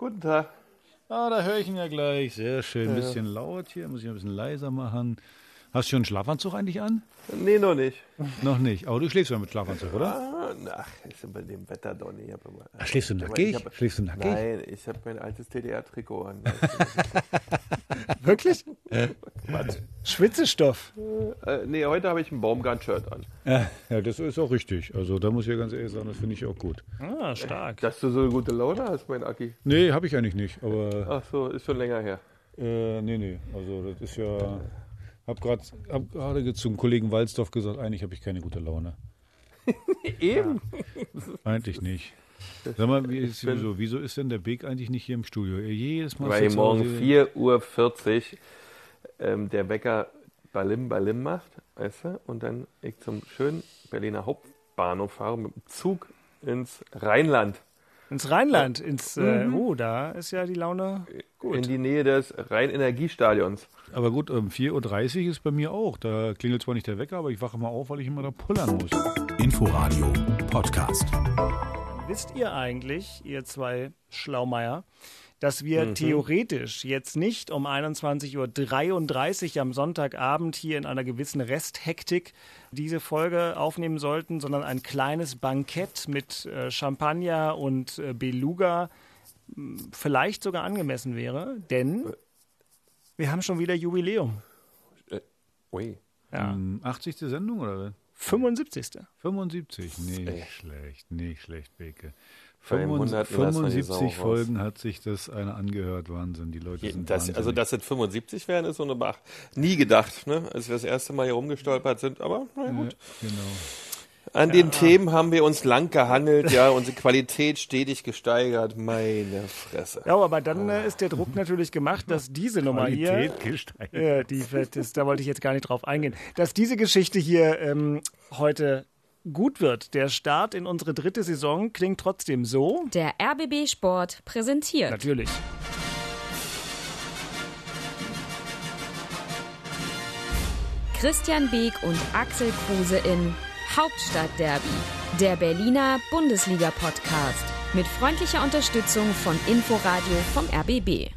Guten Tag. Ah, da höre ich ihn ja gleich. Sehr schön. Ein bisschen laut hier, muss ich ein bisschen leiser machen. Hast du schon einen Schlafanzug eigentlich an? Nee, noch nicht. Noch nicht. Aber du schläfst ja mit Schlafanzug, oder? Ach, ist bei dem Wetter doch nicht. Immer, Ach, schläfst du nackig? Ich hab- Schläfst du nackig? Nein, ich habe mein altes DDR-Trikot an. Wirklich? Schwitzestoff. äh, nee, heute habe ich ein Baumgart-Shirt an. Ja, ja, das ist auch richtig. Also da muss ich ja ganz ehrlich sagen, das finde ich auch gut. Ah, stark. Dass du so eine gute Laune hast, mein Aki. Nee, habe ich eigentlich nicht. Aber Ach so, ist schon länger her. äh, nee, nee. Also das ist ja... Hab gerade hab gerade zum Kollegen Walzdorf gesagt, eigentlich habe ich keine gute Laune. Eben. Eigentlich nicht. Sag mal, wie ist, wieso, wieso ist denn der Beek eigentlich nicht hier im Studio? Jedes Mal Weil morgen Hause- 4.40 Uhr ähm, der Wecker Balim Balim macht, weißt du? Und dann ich zum schönen Berliner Hauptbahnhof fahre mit dem Zug ins Rheinland. Ins Rheinland, ins, äh, oh, da ist ja die Laune In gut. die Nähe des Rhein-Energiestadions. Aber gut, um 4.30 Uhr ist bei mir auch. Da klingelt zwar nicht der Wecker, aber ich wache mal auf, weil ich immer da pullern muss. Inforadio Podcast. Wisst ihr eigentlich, ihr zwei Schlaumeier, dass wir theoretisch jetzt nicht um 21.33 Uhr am Sonntagabend hier in einer gewissen Resthektik diese Folge aufnehmen sollten, sondern ein kleines Bankett mit äh, Champagner und äh, Beluga mh, vielleicht sogar angemessen wäre, denn wir haben schon wieder Jubiläum. Ui. Ja. Ähm, 80. Sendung oder was? 75. 75? Nicht Ey. schlecht, nicht schlecht, Beke. Beim 100. 75 lassen wir die Sau raus. Folgen hat sich das einer angehört. Wahnsinn, die Leute sind Das, also, dass es 75 werden, ist so eine Bach. Nie gedacht, ne? als wir das erste Mal hier rumgestolpert sind. Aber na gut. Genau. An den Themen haben wir uns lang gehangelt, ja, unsere Qualität stetig gesteigert. Meine Fresse. Ja, aber dann äh, ist der Druck natürlich gemacht, dass diese Nummer hier Qualität gesteigert. Ja, die, das, da wollte ich jetzt gar nicht drauf eingehen. Dass diese Geschichte hier ähm, heute gut wird. Der Start in unsere dritte Saison klingt trotzdem so. Der RBB Sport präsentiert. Natürlich. Christian Beek und Axel Kruse in Hauptstadtderby, der Berliner Bundesliga-Podcast. Mit freundlicher Unterstützung von Inforadio vom RBB.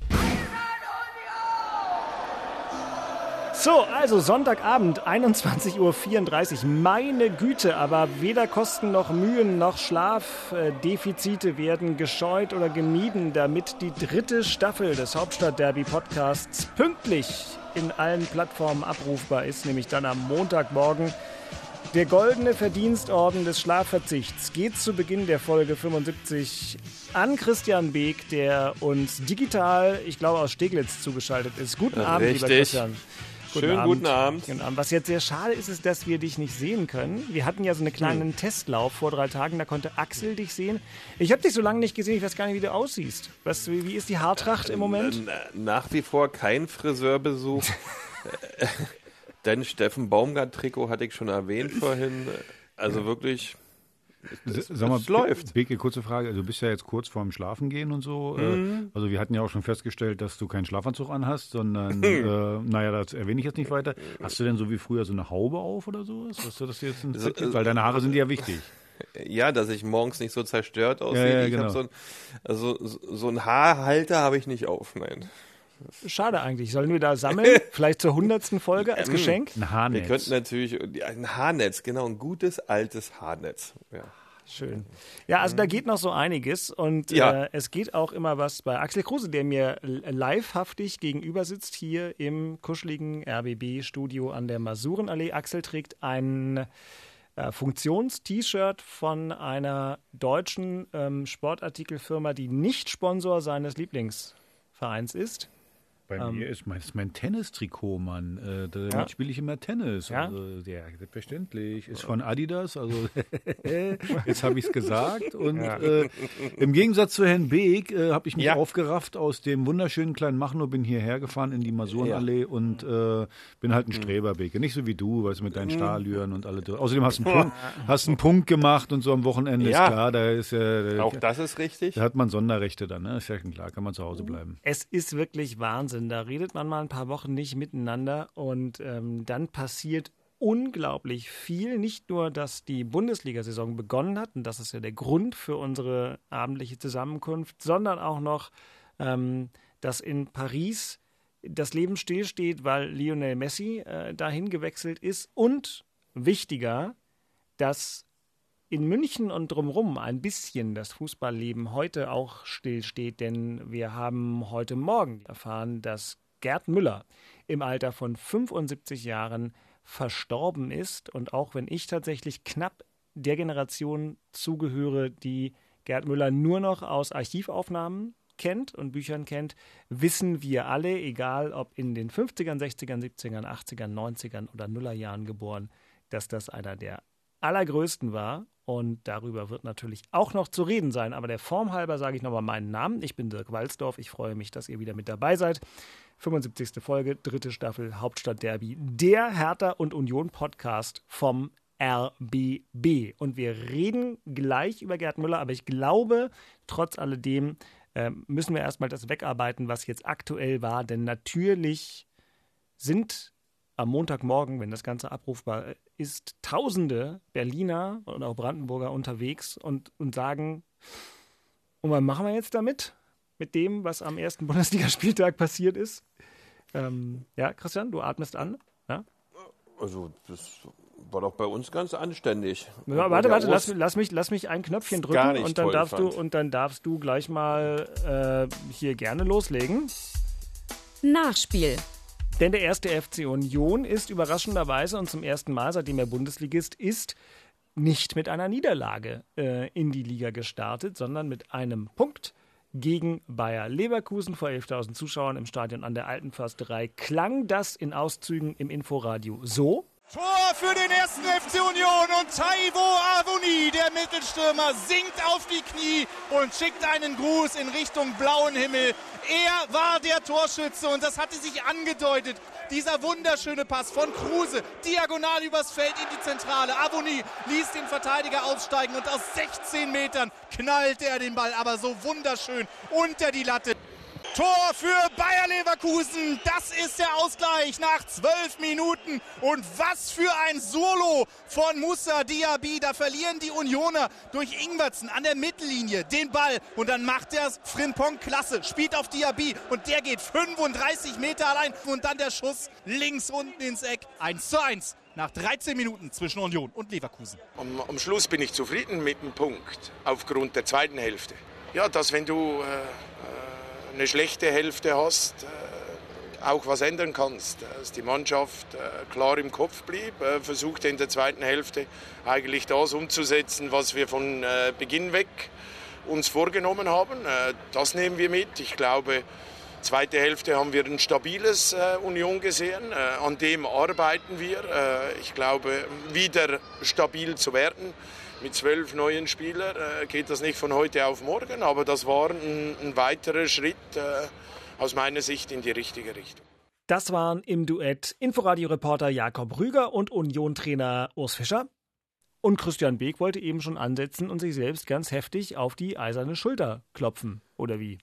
So, also Sonntagabend, 21.34 Uhr. Meine Güte, aber weder Kosten noch Mühen noch Schlafdefizite werden gescheut oder gemieden, damit die dritte Staffel des Hauptstadtderby-Podcasts pünktlich in allen Plattformen abrufbar ist, nämlich dann am Montagmorgen. Der goldene Verdienstorden des Schlafverzichts geht zu Beginn der Folge 75 an Christian Beek, der uns digital, ich glaube, aus Steglitz zugeschaltet ist. Guten Abend, lieber Richtig. Schönen guten Abend. Guten Abend. Was jetzt sehr schade ist, ist, dass wir dich nicht sehen können. Wir hatten ja so einen kleinen Hm. Testlauf vor drei Tagen, da konnte Axel dich sehen. Ich habe dich so lange nicht gesehen, ich weiß gar nicht, wie du aussiehst. Was, wie, ist die Haartracht im Moment? Na, nach wie vor kein Friseurbesuch. Denn Steffen Baumgart-Trikot hatte ich schon erwähnt vorhin. Also wirklich, S- Sag mal, es läuft. Beke, kurze Frage. Also du bist ja jetzt kurz vorm Schlafengehen und so. Mhm. Äh, Also wir hatten ja auch schon festgestellt, dass du keinen Schlafanzug anhast, sondern, äh, naja, das erwähne ich jetzt nicht weiter. Hast du denn so wie früher so eine Haube auf oder sowas? Hast du das jetzt ein Fit gibt? Weil deine Haare sind ja wichtig. ja, dass ich morgens nicht so zerstört aussehe. Ja, ja, ich genau. so ein, also so so ein Haarhalter habe ich nicht auf, nein. Schade eigentlich. Sollen wir da sammeln? Vielleicht zur hundertsten Folge als Geschenk? Ein Wir Haarnetz. könnten natürlich ein Haarnetz, genau, ein gutes altes Haarnetz. Ja. Schön. Ja, also da geht noch so einiges und Ja. äh, es geht auch immer was bei Axel Kruse, der mir livehaftig gegenüber sitzt hier im kuscheligen RBB-Studio an der Masurenallee. Axel trägt ein äh, Funktions-T-Shirt von einer deutschen ähm, Sportartikelfirma, die nicht Sponsor seines Lieblingsvereins ist. Bei Ähm. mir ist mein, ist mein Tennistrikot, Mann. Äh, damit Ja. spiele ich immer Tennis. Ja? Also, ja, selbstverständlich. Ist von Adidas. Also jetzt habe ich es gesagt. Und äh, im Gegensatz zu Herrn Beek äh, habe ich mich Ja. aufgerafft aus dem wunderschönen kleinen Machnow, bin hierher gefahren in die Masurenallee und äh, bin halt ein Streber, Beke. Nicht so wie du, weißt du, mit deinen Stahlüren und alle. Außerdem hast du einen, Punkt, hast einen Punkt gemacht und so am Wochenende Ja. ist klar, da ist ja. Auch das ist richtig. Da hat man Sonderrechte dann, ne? Ist ja klar, kann man zu Hause bleiben. Es ist wirklich Wahnsinn. Da redet man mal ein paar Wochen nicht miteinander und ähm, dann passiert unglaublich viel. Nicht nur, dass die Bundesliga-Saison begonnen hat, und das ist ja der Grund für unsere abendliche Zusammenkunft, sondern auch noch, ähm, dass in Paris das Leben stillsteht, weil Lionel Messi äh, dahin gewechselt ist. Und wichtiger, dass in München und drumherum ein bisschen das Fußballleben heute auch stillsteht, denn wir haben heute Morgen erfahren, dass Gerd Müller im Alter von 75 Jahren verstorben ist. Und auch wenn ich tatsächlich knapp der Generation zugehöre, die Gerd Müller nur noch aus Archivaufnahmen kennt und Büchern kennt, wissen wir alle, egal ob in den 50ern, 60ern, 70ern, 80ern, 90ern oder Nullerjahren geboren, dass das einer der allergrößten war. Und darüber wird natürlich auch noch zu reden sein. Aber der Form halber sage ich nochmal meinen Namen. Ich bin Dirk Walzdorf. Ich freue mich, dass ihr wieder mit dabei seid. 75. Folge, dritte Staffel Hauptstadt Derby. Der Hertha und Union Podcast vom RBB. Und wir reden gleich über Gerd Müller, aber ich glaube, trotz alledem äh, müssen wir erstmal das wegarbeiten, was jetzt aktuell war. Denn natürlich sind am Montagmorgen, wenn das Ganze abrufbar ist, tausende Berliner und auch Brandenburger unterwegs und, und sagen, und was machen wir jetzt damit? Mit dem, was am ersten Bundesligaspieltag passiert ist? Ähm, ja, Christian, du atmest an. Ja? Also, das war doch bei uns ganz anständig. Ja, warte, warte, lass, lass, mich, lass mich ein Knöpfchen drücken und dann darfst fand. du und dann darfst du gleich mal äh, hier gerne loslegen. Nachspiel. Denn der erste FC Union ist überraschenderweise und zum ersten Mal, seitdem er Bundesligist ist, nicht mit einer Niederlage äh, in die Liga gestartet, sondern mit einem Punkt gegen Bayer Leverkusen vor 11.000 Zuschauern im Stadion an der Alten Försterei. Klang das in Auszügen im Inforadio so? Tor für den ersten FC Union und Taiwo Avoni, der Mittelstürmer, sinkt auf die Knie und schickt einen Gruß in Richtung blauen Himmel. Er war der Torschütze und das hatte sich angedeutet. Dieser wunderschöne Pass von Kruse, diagonal übers Feld in die Zentrale. Avoni ließ den Verteidiger aussteigen und aus 16 Metern knallt er den Ball aber so wunderschön unter die Latte. Tor für Bayer Leverkusen. Das ist der Ausgleich nach zwölf Minuten. Und was für ein Solo von Musa Diaby. Da verlieren die Unioner durch Ingwertsen an der Mittellinie den Ball. Und dann macht er es Frimpong klasse. Spielt auf Diaby. Und der geht 35 Meter allein. Und dann der Schuss links unten ins Eck. 1 zu 1 nach 13 Minuten zwischen Union und Leverkusen. Am, am, Schluss bin ich zufrieden mit dem Punkt aufgrund der zweiten Hälfte. Ja, dass wenn du äh, eine schlechte Hälfte hast, äh, auch was ändern kannst. Dass die Mannschaft äh, klar im Kopf blieb, äh, versuchte in der zweiten Hälfte eigentlich das umzusetzen, was wir von Beginn weg uns vorgenommen haben. Das nehmen wir mit. Ich glaube, zweite Hälfte haben wir ein stabiles Union gesehen. An dem arbeiten wir. Ich glaube, wieder stabil zu werden mit zwölf neuen Spielern äh, geht das nicht von heute auf morgen, aber das war ein, ein weiterer Schritt äh, aus meiner Sicht in die richtige Richtung. Das waren im Duett Inforadio-Reporter Jakob Rüger und Union-Trainer Urs Fischer. Und Christian Beek wollte eben schon ansetzen und sich selbst ganz heftig auf die eiserne Schulter klopfen, oder wie?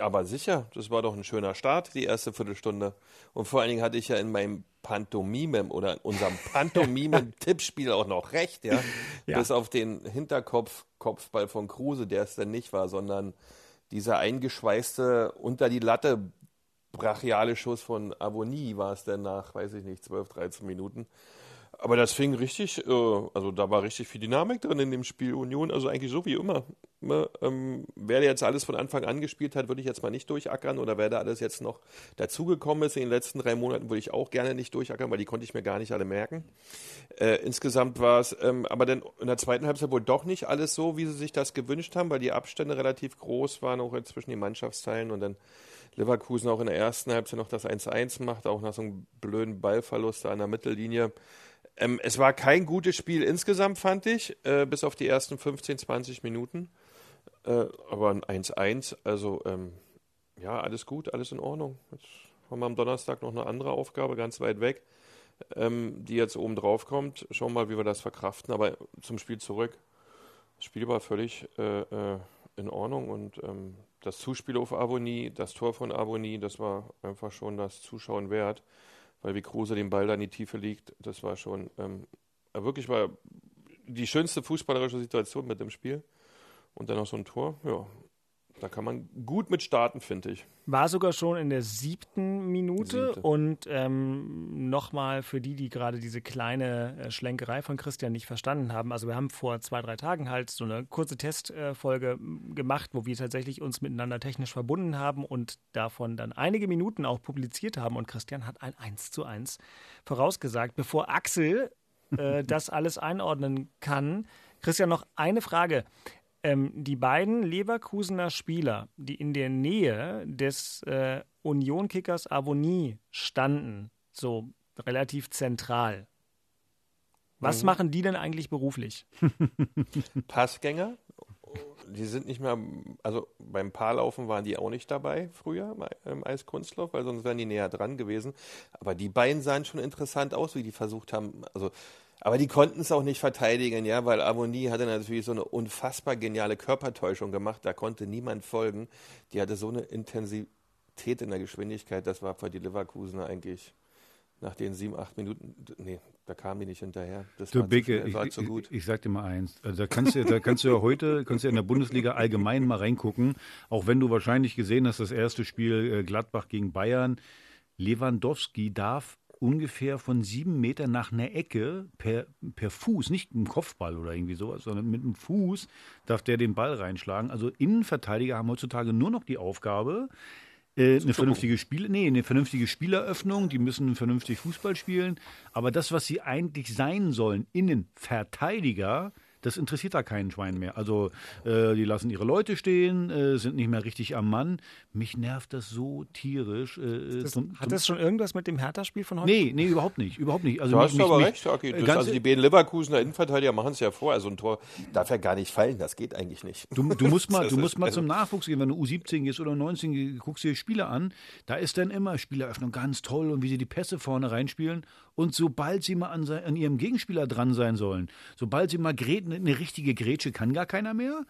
Aber sicher, das war doch ein schöner Start, die erste Viertelstunde. Und vor allen Dingen hatte ich ja in meinem Pantomime oder in unserem Pantomime-Tippspiel auch noch recht, ja? ja. Bis auf den Hinterkopf, Kopfball von Kruse, der es denn nicht war, sondern dieser eingeschweißte unter die Latte brachiale Schuss von Avonie war es denn nach, weiß ich nicht, 12, 13 Minuten. Aber das fing richtig, äh, also da war richtig viel Dynamik drin in dem Spiel Union, also eigentlich so wie immer. Ne? Ähm, wer jetzt alles von Anfang an gespielt hat, würde ich jetzt mal nicht durchackern oder wer da alles jetzt noch dazugekommen ist in den letzten drei Monaten, würde ich auch gerne nicht durchackern, weil die konnte ich mir gar nicht alle merken. Äh, insgesamt war es ähm, aber dann in der zweiten Halbzeit wohl doch nicht alles so, wie sie sich das gewünscht haben, weil die Abstände relativ groß waren, auch zwischen den Mannschaftsteilen und dann Leverkusen auch in der ersten Halbzeit noch das 1-1 macht, auch nach so einem blöden Ballverlust an der Mittellinie. Ähm, es war kein gutes Spiel insgesamt, fand ich, äh, bis auf die ersten 15, 20 Minuten. Äh, aber ein 1-1, also ähm, ja, alles gut, alles in Ordnung. Jetzt haben wir am Donnerstag noch eine andere Aufgabe, ganz weit weg, ähm, die jetzt oben drauf kommt. Schauen wir mal, wie wir das verkraften. Aber zum Spiel zurück. Das Spiel war völlig äh, äh in Ordnung und ähm, das Zuspiel auf Abonnie, das Tor von Abonnie, das war einfach schon das Zuschauen wert weil wie Kruse den Ball da in die Tiefe liegt, das war schon ähm, wirklich war die schönste fußballerische Situation mit dem Spiel. Und dann noch so ein Tor, ja, da kann man gut mit starten, finde ich. War sogar schon in der siebten Minute. Siebte. Und ähm, nochmal für die, die gerade diese kleine äh, Schlenkerei von Christian nicht verstanden haben. Also wir haben vor zwei, drei Tagen halt so eine kurze Testfolge äh, gemacht, wo wir tatsächlich uns miteinander technisch verbunden haben und davon dann einige Minuten auch publiziert haben. Und Christian hat ein 1 zu 1 vorausgesagt, bevor Axel äh, das alles einordnen kann. Christian, noch eine Frage. Ähm, die beiden Leverkusener Spieler, die in der Nähe des äh, Union-Kickers Avonie standen, so relativ zentral, was mhm. machen die denn eigentlich beruflich? Passgänger. Die sind nicht mehr, also beim Paarlaufen waren die auch nicht dabei früher im Eiskunstlauf, weil sonst wären die näher dran gewesen. Aber die beiden sahen schon interessant aus, wie die versucht haben. Also aber die konnten es auch nicht verteidigen, ja, weil Avonie hatte natürlich so eine unfassbar geniale Körpertäuschung gemacht. Da konnte niemand folgen. Die hatte so eine Intensität in der Geschwindigkeit. Das war für die Leverkusener eigentlich nach den sieben, acht Minuten, nee, da kamen die nicht hinterher. Das du, war, Beke, zu, war ich, zu gut. Ich, ich sag dir mal eins, also da kannst du, da kannst du ja heute, kannst du ja in der Bundesliga allgemein mal reingucken, auch wenn du wahrscheinlich gesehen hast, das erste Spiel äh, Gladbach gegen Bayern. Lewandowski darf ungefähr von sieben Metern nach einer Ecke per, per Fuß, nicht mit dem Kopfball oder irgendwie sowas, sondern mit dem Fuß darf der den Ball reinschlagen. Also Innenverteidiger haben heutzutage nur noch die Aufgabe, äh, eine vernünftige Spiel, nee, eine vernünftige Spieleröffnung, die müssen vernünftig Fußball spielen. Aber das, was sie eigentlich sein sollen, Innenverteidiger, das interessiert da keinen Schwein mehr. Also äh, die lassen ihre Leute stehen, äh, sind nicht mehr richtig am Mann. Mich nervt das so tierisch. Äh, das, zum, hat das schon irgendwas mit dem Hertha-Spiel von heute? Nee, nee, überhaupt nicht. Überhaupt nicht. Also du hast mich, aber mich, recht, okay. das, also die beiden Leverkusener Innenverteidiger machen es ja vor. Also ein Tor darf ja gar nicht fallen, das geht eigentlich nicht. Du, du musst mal, du musst mal zum Nachwuchs gehen, wenn du U17 gehst oder 19 guckst dir Spieler an, da ist dann immer Spieleröffnung ganz toll und wie sie die Pässe vorne reinspielen. Und sobald sie mal an, an ihrem Gegenspieler dran sein sollen, sobald sie mal gräten, eine richtige Grätsche kann gar keiner mehr.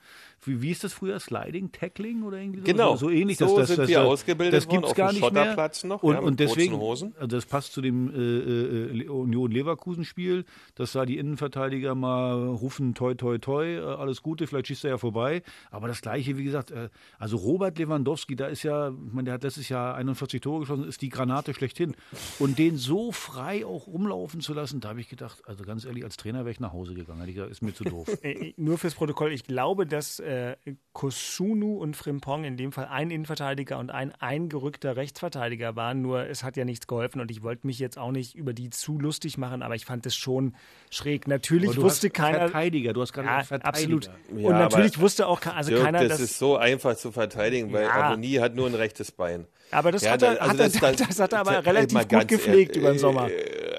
Wie, wie ist das früher? Sliding, Tackling oder irgendwie so? Genau. So ähnlich. So das, das, sind das, wir ausgebildet das gibt's gar nicht mehr. noch. Und, ja, und deswegen, also das passt zu dem äh, äh, Union Leverkusen Spiel, dass da die Innenverteidiger mal rufen, toi, toi, toi, äh, alles Gute, vielleicht schießt er ja vorbei. Aber das Gleiche, wie gesagt, äh, also Robert Lewandowski, da ist ja, ich meine, der hat letztes Jahr 41 Tore geschossen, ist die Granate schlechthin. Und den so frei auch rumlaufen zu lassen, da habe ich gedacht, also ganz ehrlich, als Trainer wäre ich nach Hause gegangen. Hätte ich gesagt, ist mir zu doof. Nur fürs Protokoll, ich glaube, dass äh, Kosunu und Frimpong in dem Fall ein Innenverteidiger und ein eingerückter Rechtsverteidiger waren. Nur es hat ja nichts geholfen und ich wollte mich jetzt auch nicht über die zu lustig machen, aber ich fand es schon schräg. Natürlich wusste keiner. Verteidiger, du hast gerade ja, Verteidiger. Absolut. Ja, und natürlich wusste auch also Dirk, keiner. Das ist so einfach zu verteidigen, weil ja. Aboni hat nur ein rechtes Bein. Aber das, ja, hat, er, also hat, das, er, das, hat er aber relativ gut gepflegt über den Sommer.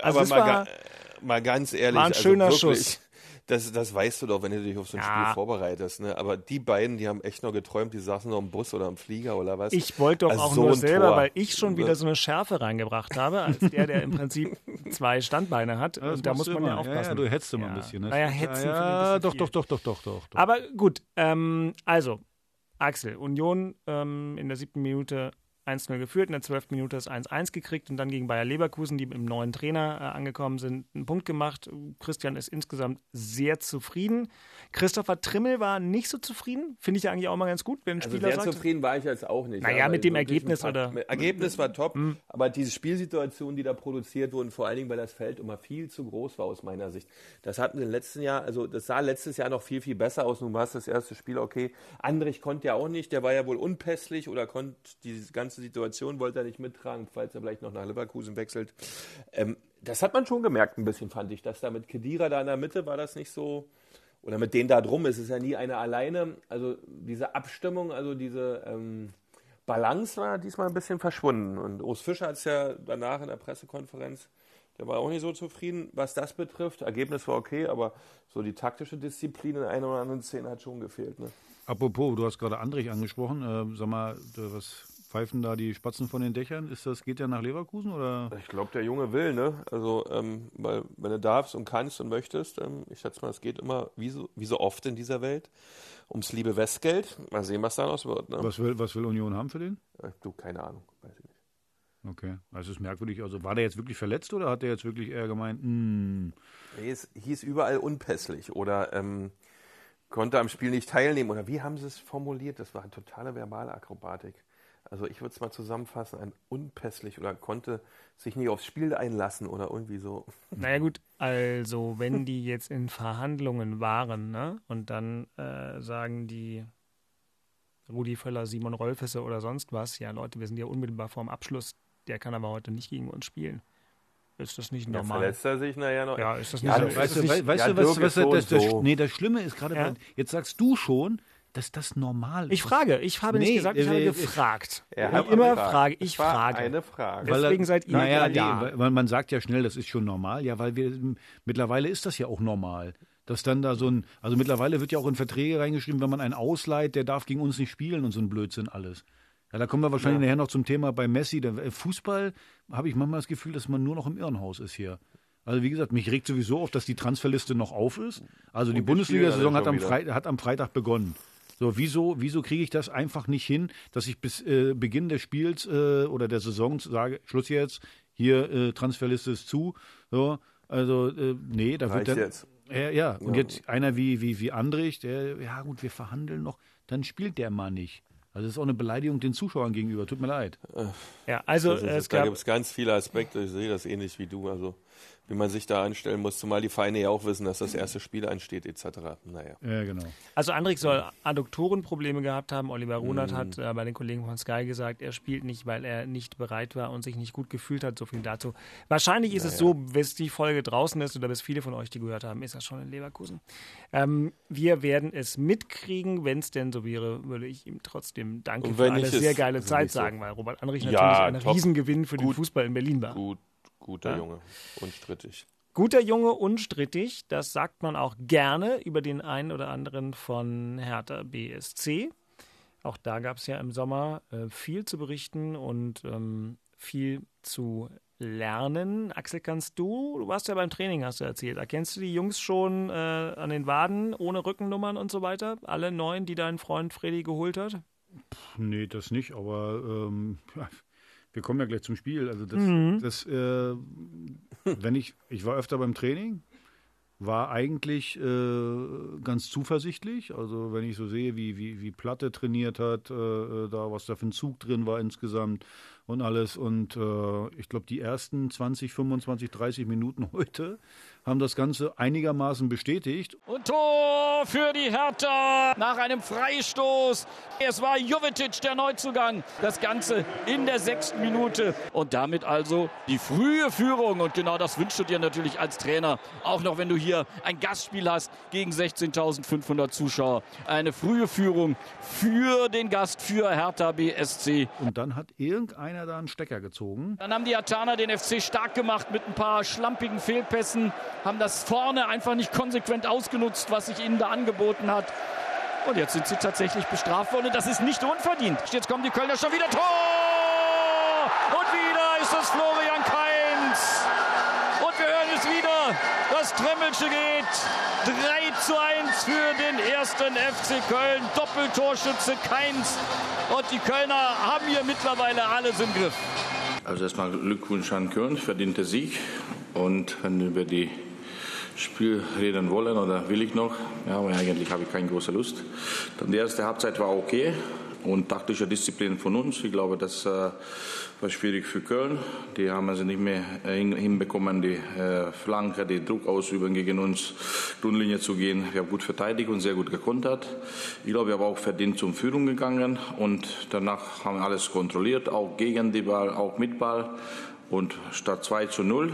Also aber mal, war, mal ganz ehrlich. War ein also schöner also wirklich, Schuss das, das weißt du doch, wenn du dich auf so ein ja. Spiel vorbereitest. Ne? Aber die beiden, die haben echt noch geträumt, die saßen noch im Bus oder im Flieger oder was. Ich wollte doch also auch so nur selber, Tor. weil ich schon wieder so eine Schärfe reingebracht habe, als der, der im Prinzip zwei Standbeine hat. Ja, und da muss man immer. ja aufpassen. Ja, ja, du hetzt immer ein bisschen. Ne? Naja, hetzen ja, doch, doch, doch, doch, doch, doch, doch. Aber gut, ähm, also, Axel, Union ähm, in der siebten Minute 1-0 geführt, in der 12. Minute das 1-1 gekriegt und dann gegen Bayer Leverkusen, die mit dem neuen Trainer äh, angekommen sind, einen Punkt gemacht. Christian ist insgesamt sehr zufrieden. Christopher Trimmel war nicht so zufrieden, finde ich ja eigentlich auch mal ganz gut, wenn ein also Spieler sehr sagt, zufrieden war ich jetzt auch nicht. Naja, mit dem Ergebnis paar, oder? Ergebnis war top, mhm. aber diese Spielsituationen, die da produziert wurden, vor allen Dingen, weil das Feld immer viel zu groß war aus meiner Sicht. Das hatten wir im letzten Jahr, also das sah letztes Jahr noch viel, viel besser aus. Nun war es das erste Spiel okay. Andrich konnte ja auch nicht, der war ja wohl unpässlich oder konnte diese ganze Situation wollte er nicht mittragen, falls er vielleicht noch nach Leverkusen wechselt. Ähm, das hat man schon gemerkt ein bisschen, fand ich, dass da mit Kedira da in der Mitte war das nicht so, oder mit denen da drum ist es ja nie einer alleine. Also diese Abstimmung, also diese ähm, Balance war diesmal ein bisschen verschwunden. Und Urs Fischer hat es ja danach in der Pressekonferenz, der war auch nicht so zufrieden, was das betrifft. Ergebnis war okay, aber so die taktische Disziplin in einer oder anderen Szene hat schon gefehlt. Ne? Apropos, du hast gerade Andrich angesprochen. Äh, sag mal, was pfeifen da die Spatzen von den Dächern? Ist das, geht der nach Leverkusen oder? Ich glaube, der Junge will, ne? Also, ähm, weil, wenn du darfst und kannst und möchtest, ähm, ich schätze mal, es geht immer, wie so, wie so oft in dieser Welt, ums liebe Westgeld. Mal sehen, was da noch wird. Ne? Was, will, was will Union haben für den? Äh, du, keine Ahnung, weiß ich nicht. Okay, also es ist merkwürdig. Also war der jetzt wirklich verletzt oder hat der jetzt wirklich eher gemeint, hm. Es hieß überall unpässlich oder ähm, konnte am Spiel nicht teilnehmen oder wie haben sie es formuliert? Das war eine totale Verbalakrobatik. Also ich würde es mal zusammenfassen, ein unpässlich oder konnte sich nicht aufs Spiel einlassen oder irgendwie so. Naja gut, also wenn die jetzt in Verhandlungen waren ne, und dann äh, sagen die Rudi Völler, Simon Rolfesse oder sonst was, ja Leute, wir sind ja unmittelbar vorm Abschluss, der kann aber heute nicht gegen uns spielen. Ist das nicht normal? Ja, verletzt er sich nachher noch? Ja, ist das nicht ja, so? Weißt, du, weißt, du, was, was, was das, das, nee, das Schlimme ist gerade, ja? jetzt sagst du schon, dass das normal ist. Ich frage, ich habe nee, nicht gesagt, ich äh, habe gefragt. Er hat immer gefragt. frage, ich frage. Eine Frage. Deswegen seid ihr naja, ja. weil man sagt ja schnell, das ist schon normal. Ja, weil wir mittlerweile ist das ja auch normal. Dass dann da so ein, also mittlerweile wird ja auch in Verträge reingeschrieben, wenn man einen ausleiht, der darf gegen uns nicht spielen und so ein Blödsinn alles. Ja, da kommen wir wahrscheinlich ja. nachher noch zum Thema bei Messi. Der äh, Fußball habe ich manchmal das Gefühl, dass man nur noch im Irrenhaus ist hier. Also wie gesagt, mich regt sowieso auf, dass die Transferliste noch auf ist. Also und die Bundesliga-Saison hat, am hat am Freitag begonnen. So, wieso, wieso kriege ich das einfach nicht hin, dass ich bis äh, Beginn des Spiels äh, oder der Saison sage, Schluss jetzt, hier äh, Transferliste ist zu. So, also, äh, nee, da Reicht wird dann. Jetzt. Ja, ja, und ja. jetzt einer wie, wie, wie Andrich, der, ja gut, wir verhandeln noch, dann spielt der mal nicht. Also das ist auch eine Beleidigung den Zuschauern gegenüber. Tut mir leid. Ja, also ist, es da gibt es ganz viele Aspekte. Ich sehe das ähnlich wie du. Also wie man sich da anstellen muss, zumal die Vereine ja auch wissen, dass das erste Spiel ansteht, etc. Naja. Ja, genau. Also Andrik soll Adduktorenprobleme gehabt haben. Oliver Runert mm. hat äh, bei den Kollegen von Sky gesagt, er spielt nicht, weil er nicht bereit war und sich nicht gut gefühlt hat. So viel dazu. Wahrscheinlich ist naja. es so, bis die Folge draußen ist oder bis viele von euch die gehört haben, ist das schon in Leverkusen. Ähm, wir werden es mitkriegen. Wenn es denn so wäre, würde ich ihm trotzdem Danke für eine sehr geile Zeit so. sagen, weil Robert Andrich natürlich ja, ein. Riesengewinn für gut, den Fußball in Berlin war. Gut, Guter ja. Junge, unstrittig. Guter Junge, unstrittig, das sagt man auch gerne über den einen oder anderen von Hertha BSC. Auch da gab es ja im Sommer äh, viel zu berichten und ähm, viel zu lernen. Axel, kannst du, du warst ja beim Training, hast du erzählt, erkennst du die Jungs schon äh, an den Waden, ohne Rückennummern und so weiter? Alle neun, die dein Freund Freddy geholt hat? Puh, nee, das nicht, aber ähm, wir kommen ja gleich zum Spiel. Also das, mhm. das äh, wenn ich, ich war öfter beim Training, war eigentlich äh, ganz zuversichtlich. Also wenn ich so sehe, wie, wie, wie Platte trainiert hat, äh, äh da was da für ein Zug drin war insgesamt und alles. Und äh, ich glaube, die ersten 20, 25, 30 Minuten heute haben das Ganze einigermaßen bestätigt. Und Tor für die Hertha nach einem Freistoß. Es war Jovetic der Neuzugang. Das Ganze in der sechsten Minute. Und damit also die frühe Führung. Und genau das wünschst du dir natürlich als Trainer. Auch noch, wenn du hier ein Gastspiel hast gegen 16.500 Zuschauer. Eine frühe Führung für den Gast, für Hertha BSC. Und dann hat irgendeiner da einen Stecker gezogen. Dann haben die Hertaner den FC stark gemacht mit ein paar schlampigen Fehlpässen haben das vorne einfach nicht konsequent ausgenutzt, was sich ihnen da angeboten hat. Und jetzt sind sie tatsächlich bestraft worden. Das ist nicht unverdient. Jetzt kommen die Kölner schon wieder. Tor! Und wieder ist es Florian Kainz. Und wir hören es wieder. Das Tremmelsche geht. 3 zu 1 für den ersten FC Köln. Doppeltorschütze Kainz. Und die Kölner haben hier mittlerweile alles im Griff. Also erstmal Glückwunsch an Köln, verdienter Sieg. Und wenn über die Spiel reden wollen oder will ich noch. Ja, aber eigentlich habe ich keine große Lust. Dann die erste Halbzeit war okay und taktische Disziplin von uns. Ich glaube, das äh, war schwierig für Köln. Die haben also nicht mehr äh, hinbekommen, die äh, Flanke, die Druck ausüben gegen uns, Grundlinie zu gehen. Wir haben gut verteidigt und sehr gut gekontert. Ich glaube, wir haben auch verdient zum Führung gegangen und danach haben wir alles kontrolliert, auch gegen die Ball, auch mit Ball. Und statt 2 zu 0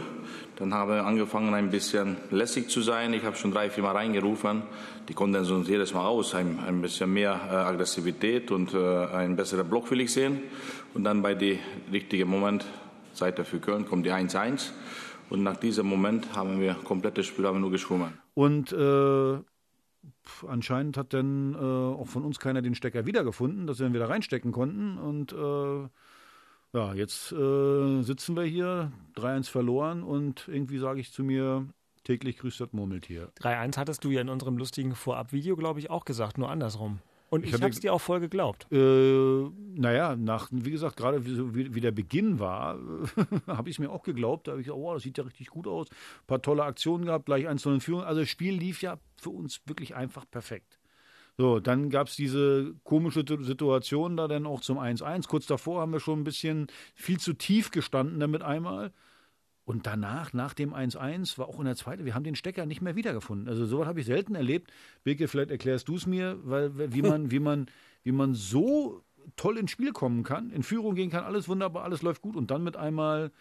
dann haben wir angefangen, ein bisschen lässig zu sein. Ich habe schon drei, vier Mal reingerufen. Die konnten uns jedes Mal aus. Ein, ein bisschen mehr äh, Aggressivität und äh, ein besserer Block will ich sehen. Und dann bei dem richtigen Moment, Seite für Köln, kommt die 1-1. Und nach diesem Moment haben wir komplettes Spiel haben wir nur geschwommen. Und äh, anscheinend hat dann äh, auch von uns keiner den Stecker wiedergefunden, dass wir ihn wieder reinstecken konnten. Und äh, ja, jetzt äh, sitzen wir hier, 3-1 verloren und irgendwie sage ich zu mir, täglich grüßt das Murmeltier. 3-1 hattest du ja in unserem lustigen Vorab-Video, glaube ich, auch gesagt, nur andersrum. Und ich, ich habe es dir auch voll geglaubt. Äh, naja, nach, wie gesagt, gerade wie, wie, der Beginn war, habe ich es mir auch geglaubt. Da habe ich gesagt, oh, das sieht ja richtig gut aus. Ein paar tolle Aktionen gehabt, gleich 1 in Führung. Also das Spiel lief ja für uns wirklich einfach perfekt. So, dann gab es diese komische Situation da dann auch zum 1-1. Kurz davor haben wir schon ein bisschen viel zu tief gestanden damit einmal. Und danach, nach dem 1-1, war auch in der zweiten, wir haben den Stecker nicht mehr wiedergefunden. Also sowas habe ich selten erlebt. Birke, vielleicht erklärst du es mir, weil wie man, wie man, wie man so toll ins Spiel kommen kann, in Führung gehen kann, alles wunderbar, alles läuft gut und dann mit einmal,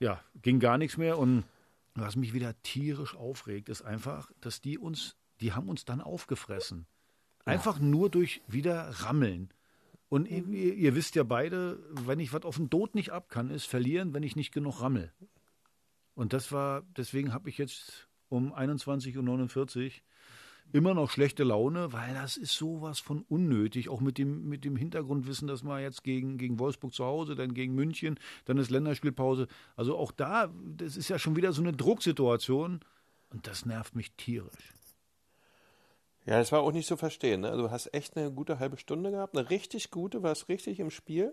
ja, ging gar nichts mehr. Und was mich wieder tierisch aufregt, ist einfach, dass die uns, die haben uns dann aufgefressen. Einfach nur durch wieder Rammeln. Und ihr, ihr, wisst ja beide, wenn ich was auf den Tod nicht ab kann, ist verlieren, wenn ich nicht genug rammel. Und das war, deswegen habe ich jetzt um 21.49 Uhr immer noch schlechte Laune, weil das ist sowas von unnötig, auch mit dem, mit dem Hintergrundwissen, dass man jetzt gegen, gegen Wolfsburg zu Hause, dann gegen München, dann ist Länderspielpause. Also auch da, das ist ja schon wieder so eine Drucksituation und das nervt mich tierisch. Ja, das war auch nicht zu verstehen. Ne? Du hast echt eine gute halbe Stunde gehabt, eine richtig gute, warst richtig im Spiel.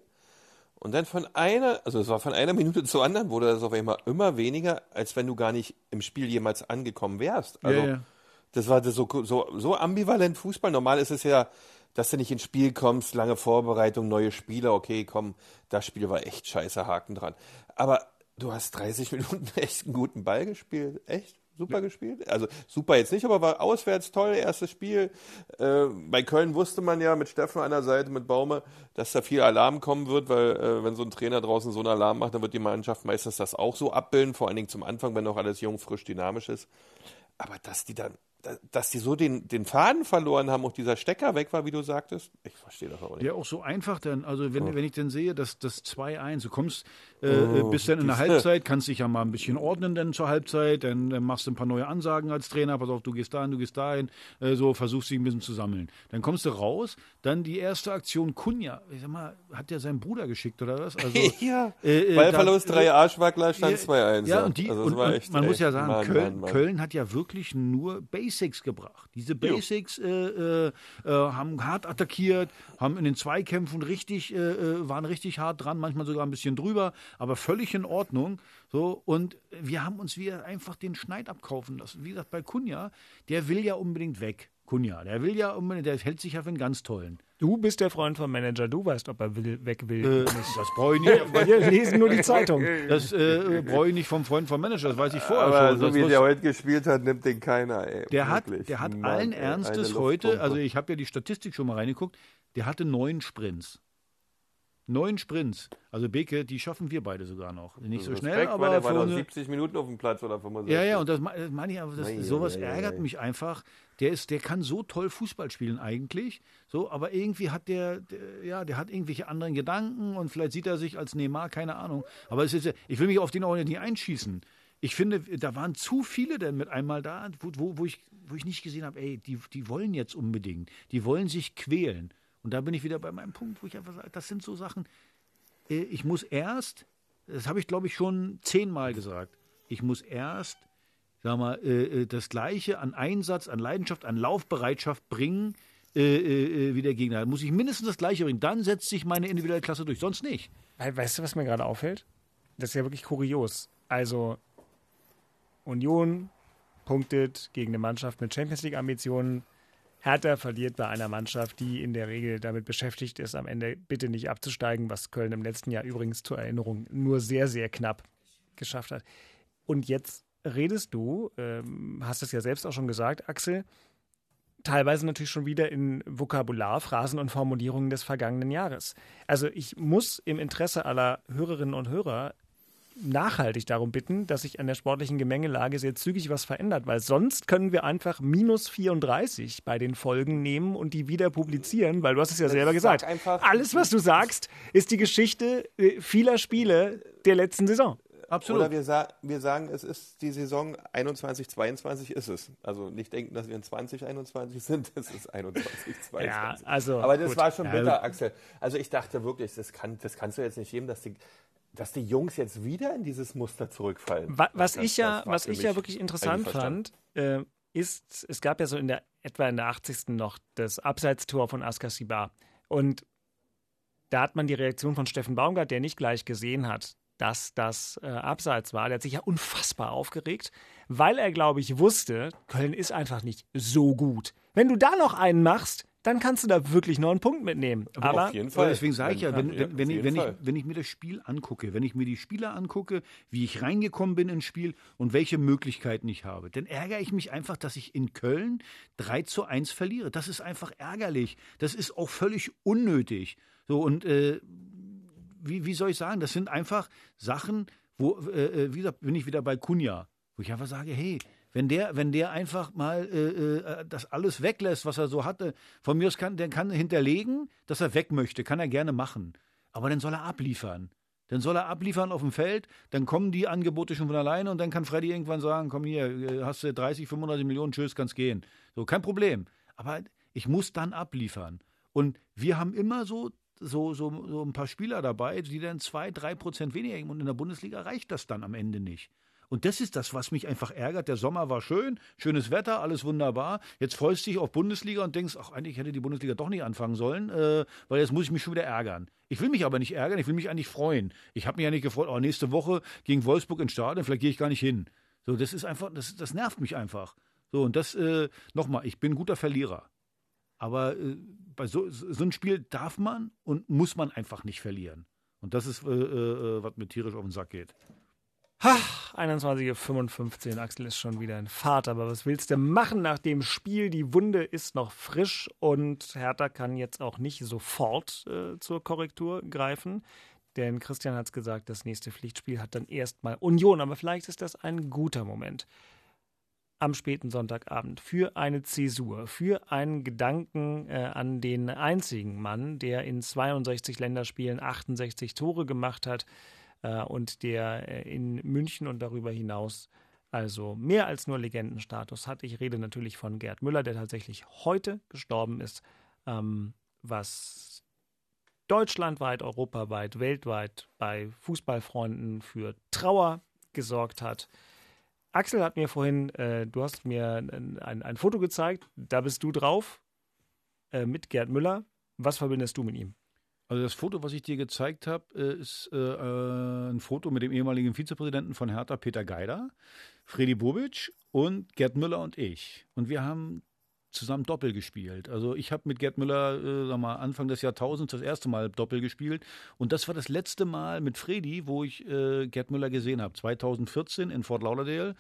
Und dann von einer, also es war von einer Minute zur anderen, wurde das auf einmal immer weniger, als wenn du gar nicht im Spiel jemals angekommen wärst. Also ja, ja. das war so, so, so ambivalent Fußball. Normal ist es ja, dass du nicht ins Spiel kommst, lange Vorbereitung, neue Spieler, okay, komm, das Spiel war echt scheiße, Haken dran. Aber du hast 30 Minuten echt einen guten Ball gespielt, echt super gespielt. Also super jetzt nicht, aber war auswärts toll, erstes Spiel. Äh, bei Köln wusste man ja mit Steffen an der Seite, mit Baume, dass da viel Alarm kommen wird, weil äh, wenn so ein Trainer draußen so einen Alarm macht, dann wird die Mannschaft meistens das auch so abbilden, vor allen Dingen zum Anfang, wenn noch alles jung, frisch, dynamisch ist. Aber dass die dann dass die so den, den Faden verloren haben, auch dieser Stecker weg war, wie du sagtest, ich verstehe das auch nicht. Ja, auch so einfach dann. Also wenn, oh. wenn ich dann sehe, dass das 2-1, du kommst, äh, oh, bist dann in der Halbzeit, kannst dich ja mal ein bisschen ordnen dann zur Halbzeit, dann, dann, machst du ein paar neue Ansagen als Trainer, pass auf, du gehst dahin, du gehst dahin, äh, so versuchst dich ein bisschen zu sammeln. Dann kommst du raus, dann die erste Aktion Kunja, ich sag mal, hat der seinen Bruder geschickt oder was? Also, ja, äh, Ballverlust, drei Arschwackler, stand 2-1. Ja, und, die, also, und, und man ey, muss ja sagen, Mann, Köln, Mann, Mann. Köln hat ja wirklich nur Basics gebracht. Diese Basics äh, äh, äh, haben hart attackiert, haben in den Zweikämpfen richtig, äh, äh, waren richtig hart dran, manchmal sogar ein bisschen drüber, aber völlig in Ordnung. So, und wir haben uns wieder einfach den Schneid abkaufen lassen. Wie gesagt, bei Kunja, der will ja unbedingt weg. Kunja, der will ja unbedingt, der hält sich ja für einen ganz tollen. Du bist der Freund vom Manager, du weißt, ob er will, weg will. Äh, das brauche ich nicht. Wir lesen nur die Zeitung. Das äh, brauche ich nicht vom Freund vom Manager, das weiß ich vorher Aber schon. so das wie der heute gespielt hat, nimmt den keiner. Ey. Der hat, der hat Mann, allen Ernstes heute, also ich habe ja die Statistik schon mal reingeguckt, der hatte neun Sprints. Neun Sprints. Also Beke, die schaffen wir beide sogar noch. Nicht so Respekt, schnell, aber. Der war noch 70 Minuten auf dem Platz oder 65. Ja, ja, und das, das meine ich aber, das, nein, sowas nein, ärgert nein. mich einfach. Der, ist, der kann so toll Fußball spielen eigentlich, so, aber irgendwie hat der, der, ja, der hat irgendwelche anderen Gedanken und vielleicht sieht er sich als Neymar, keine Ahnung. Aber es ist, ich will mich auf den auch nicht einschießen. Ich finde, da waren zu viele denn mit einmal da, wo, wo, wo, ich, wo ich nicht gesehen habe, ey, die, die wollen jetzt unbedingt, die wollen sich quälen. Und da bin ich wieder bei meinem Punkt, wo ich einfach sage, das sind so Sachen, äh, ich muss erst, das habe ich glaube ich schon zehnmal gesagt, ich muss erst, sag mal, äh, äh, das Gleiche an Einsatz, an Leidenschaft, an Laufbereitschaft bringen, wie der Gegner. Da muss ich mindestens das Gleiche bringen. Dann setzt sich meine individuelle Klasse durch, sonst nicht. Weißt du, was mir gerade auffällt? Das ist ja wirklich kurios. Also, Union punktet gegen eine Mannschaft mit Champions League-Ambitionen Hertha verliert bei einer Mannschaft, die in der Regel damit beschäftigt ist, am Ende bitte nicht abzusteigen, was Köln im letzten Jahr übrigens zur Erinnerung nur sehr, sehr knapp geschafft hat. Und jetzt redest du, ähm, hast es ja selbst auch schon gesagt, Axel, teilweise natürlich schon wieder in Vokabular, Phrasen und Formulierungen des vergangenen Jahres. Also ich muss im Interesse aller Hörerinnen und Hörer nachhaltig darum bitten, dass sich an der sportlichen Gemengelage sehr zügig was verändert, weil sonst können wir einfach minus 34 bei den Folgen nehmen und die wieder publizieren, weil du hast es ja selber gesagt. Alles, was du sagst, ist die Geschichte äh, vieler Spiele der letzten Saison. Absolut. Oder wir, sa wir, sagen, es ist die Saison 21, 22 ist es. Also nicht denken, dass wir in 2021 sind, es ist 21, 22. Ja, also, Aber das gut. war schon bitter, ja. Axel. Also ich dachte wirklich, das, kann, das kannst du jetzt nicht geben, dass die dass die Jungs jetzt wieder in dieses Muster zurückfallen. Was, was ich ja, was ich ja wirklich interessant fand, äh, ist, es gab ja so in der, etwa in der 80. noch das Abseitstor von Askasibar. Und da hat man die Reaktion von Steffen Baumgart, der nicht gleich gesehen hat, dass das äh, Abseits war. Der hat sich ja unfassbar aufgeregt, weil er, glaube ich, wusste, Köln ist einfach nicht so gut. Wenn du da noch einen machst, dann kannst du da wirklich noch einen Punkt mitnehmen. Aber, Aber auf jeden Fall. Deswegen sage ich ja, wenn, wenn, wenn, ich, wenn, ich, wenn ich mir das Spiel angucke, wenn ich mir die Spieler angucke, wie ich reingekommen bin ins Spiel und welche Möglichkeiten ich habe, dann ärgere ich mich einfach, dass ich in Köln 3 zu 1 verliere. Das ist einfach ärgerlich. Das ist auch völlig unnötig. So und äh, wie, wie soll ich sagen, das sind einfach Sachen, wo, äh, äh wie gesagt, bin ich wieder bei Kunja, wo ich einfach sage, hey, wenn der, wenn der einfach mal äh, äh, das alles weglässt, was er so hatte, von mir aus kann, der kann hinterlegen, dass er weg möchte, kann er gerne machen. Aber dann soll er abliefern. Dann soll er abliefern auf dem Feld, dann kommen die Angebote schon von alleine und dann kann Freddy irgendwann sagen, komm hier, äh, hast du 30, 35 Millionen, tschüss, kannst gehen. So, kein Problem. Aber ich muss dann abliefern. Und wir haben immer so so, so, so ein paar Spieler dabei, die dann zwei, drei Prozent weniger und in der Bundesliga reicht das dann am Ende nicht. Und das ist das, was mich einfach ärgert. Der Sommer war schön, schönes Wetter, alles wunderbar. Jetzt freust du dich auf Bundesliga und denkst, ach, eigentlich hätte die Bundesliga doch nicht anfangen sollen, äh, weil jetzt muss ich mich schon wieder ärgern. Ich will mich aber nicht ärgern, ich will mich eigentlich freuen. Ich habe mich ja nicht gefreut, oh, nächste Woche gegen Wolfsburg ins Stadion, vielleicht gehe ich gar nicht hin. So, das ist einfach, das, das nervt mich einfach. So, und das, äh, nochmal, ich bin ein guter Verlierer. Aber äh, bei so, so ein Spiel darf man und muss man einfach nicht verlieren. Und das ist, äh, äh, was mir tierisch auf den Sack geht. Ha, 21.55 Uhr, Axel ist schon wieder in Fahrt, aber was willst du machen nach dem Spiel? Die Wunde ist noch frisch und Hertha kann jetzt auch nicht sofort äh, zur Korrektur greifen. Denn Christian hat es gesagt, das nächste Pflichtspiel hat dann erstmal Union, aber vielleicht ist das ein guter Moment am späten Sonntagabend für eine Zäsur, für einen Gedanken äh, an den einzigen Mann, der in 62 Länderspielen 68 Tore gemacht hat äh, und der äh, in München und darüber hinaus also mehr als nur Legendenstatus hat. Ich rede natürlich von Gerd Müller, der tatsächlich heute gestorben ist, ähm, was deutschlandweit, europaweit, weltweit bei Fußballfreunden für Trauer gesorgt hat. Axel hat mir vorhin, äh, du hast mir ein, ein, ein, Foto gezeigt, da bist du drauf äh, mit Gerd Müller. Was verbindest du mit ihm? Also das Foto, was ich dir gezeigt habe, äh, ist äh, äh, ein Foto mit dem ehemaligen Vizepräsidenten von Hertha, Peter Geider, Freddy Bobic und Gerd Müller und ich. Und wir haben zusammen Doppel gespielt. Also ich habe mit Gerd Müller, äh, sag mal, Anfang des Jahrtausends das erste Mal Doppel gespielt. Und das war das letzte Mal mit Freddy, wo ich äh, Gerd Müller gesehen habe. 2014 in Fort Lauderdale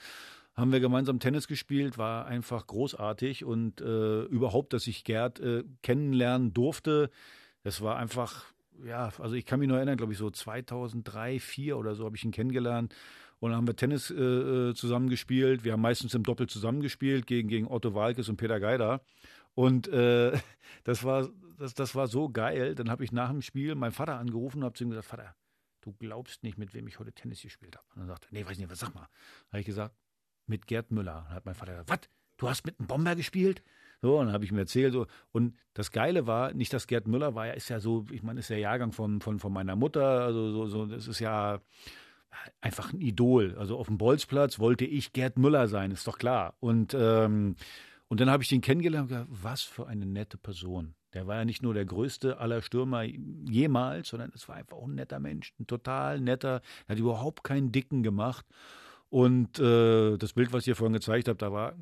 haben wir gemeinsam Tennis gespielt, war einfach großartig. Und äh, überhaupt, dass ich Gerd äh, kennenlernen durfte, das war einfach, ja, also ich kann mich nur erinnern, glaube ich, so 2003, 2004 oder so habe ich ihn kennengelernt. Und dann haben wir Tennis äh, äh, zusammen gespielt. Wir haben meistens im Doppel zusammengespielt gegen, gegen Otto Walkes und Peter Geider. Und äh, das, war, das, das war so geil. Dann habe ich nach dem Spiel meinen Vater angerufen und habe zu ihm gesagt, Vater, du glaubst nicht, mit wem ich heute Tennis gespielt habe. Und dann sagte er, nee, weiß nicht, was sag mal. Habe ich gesagt, mit Gerd Müller. Dann hat mein Vater gesagt, was? Du hast mit einem Bomber gespielt? So, und dann habe ich mir erzählt. So. Und das Geile war, nicht, dass Gerd Müller war, er ist ja so, ich meine, ist der Jahrgang von, von, von meiner Mutter, also so, so, das ist ja einfach ein Idol. Also auf dem Bolzplatz wollte ich Gerd Müller sein, ist doch klar. Und, ähm, und dann habe ich ihn kennengelernt und gesagt, was für eine nette Person. Der war ja nicht nur der größte aller Stürmer jemals, sondern es war einfach auch ein netter Mensch, ein total netter, er hat überhaupt keinen Dicken gemacht. Und äh, das Bild, was ich hier vorhin gezeigt habe, da war,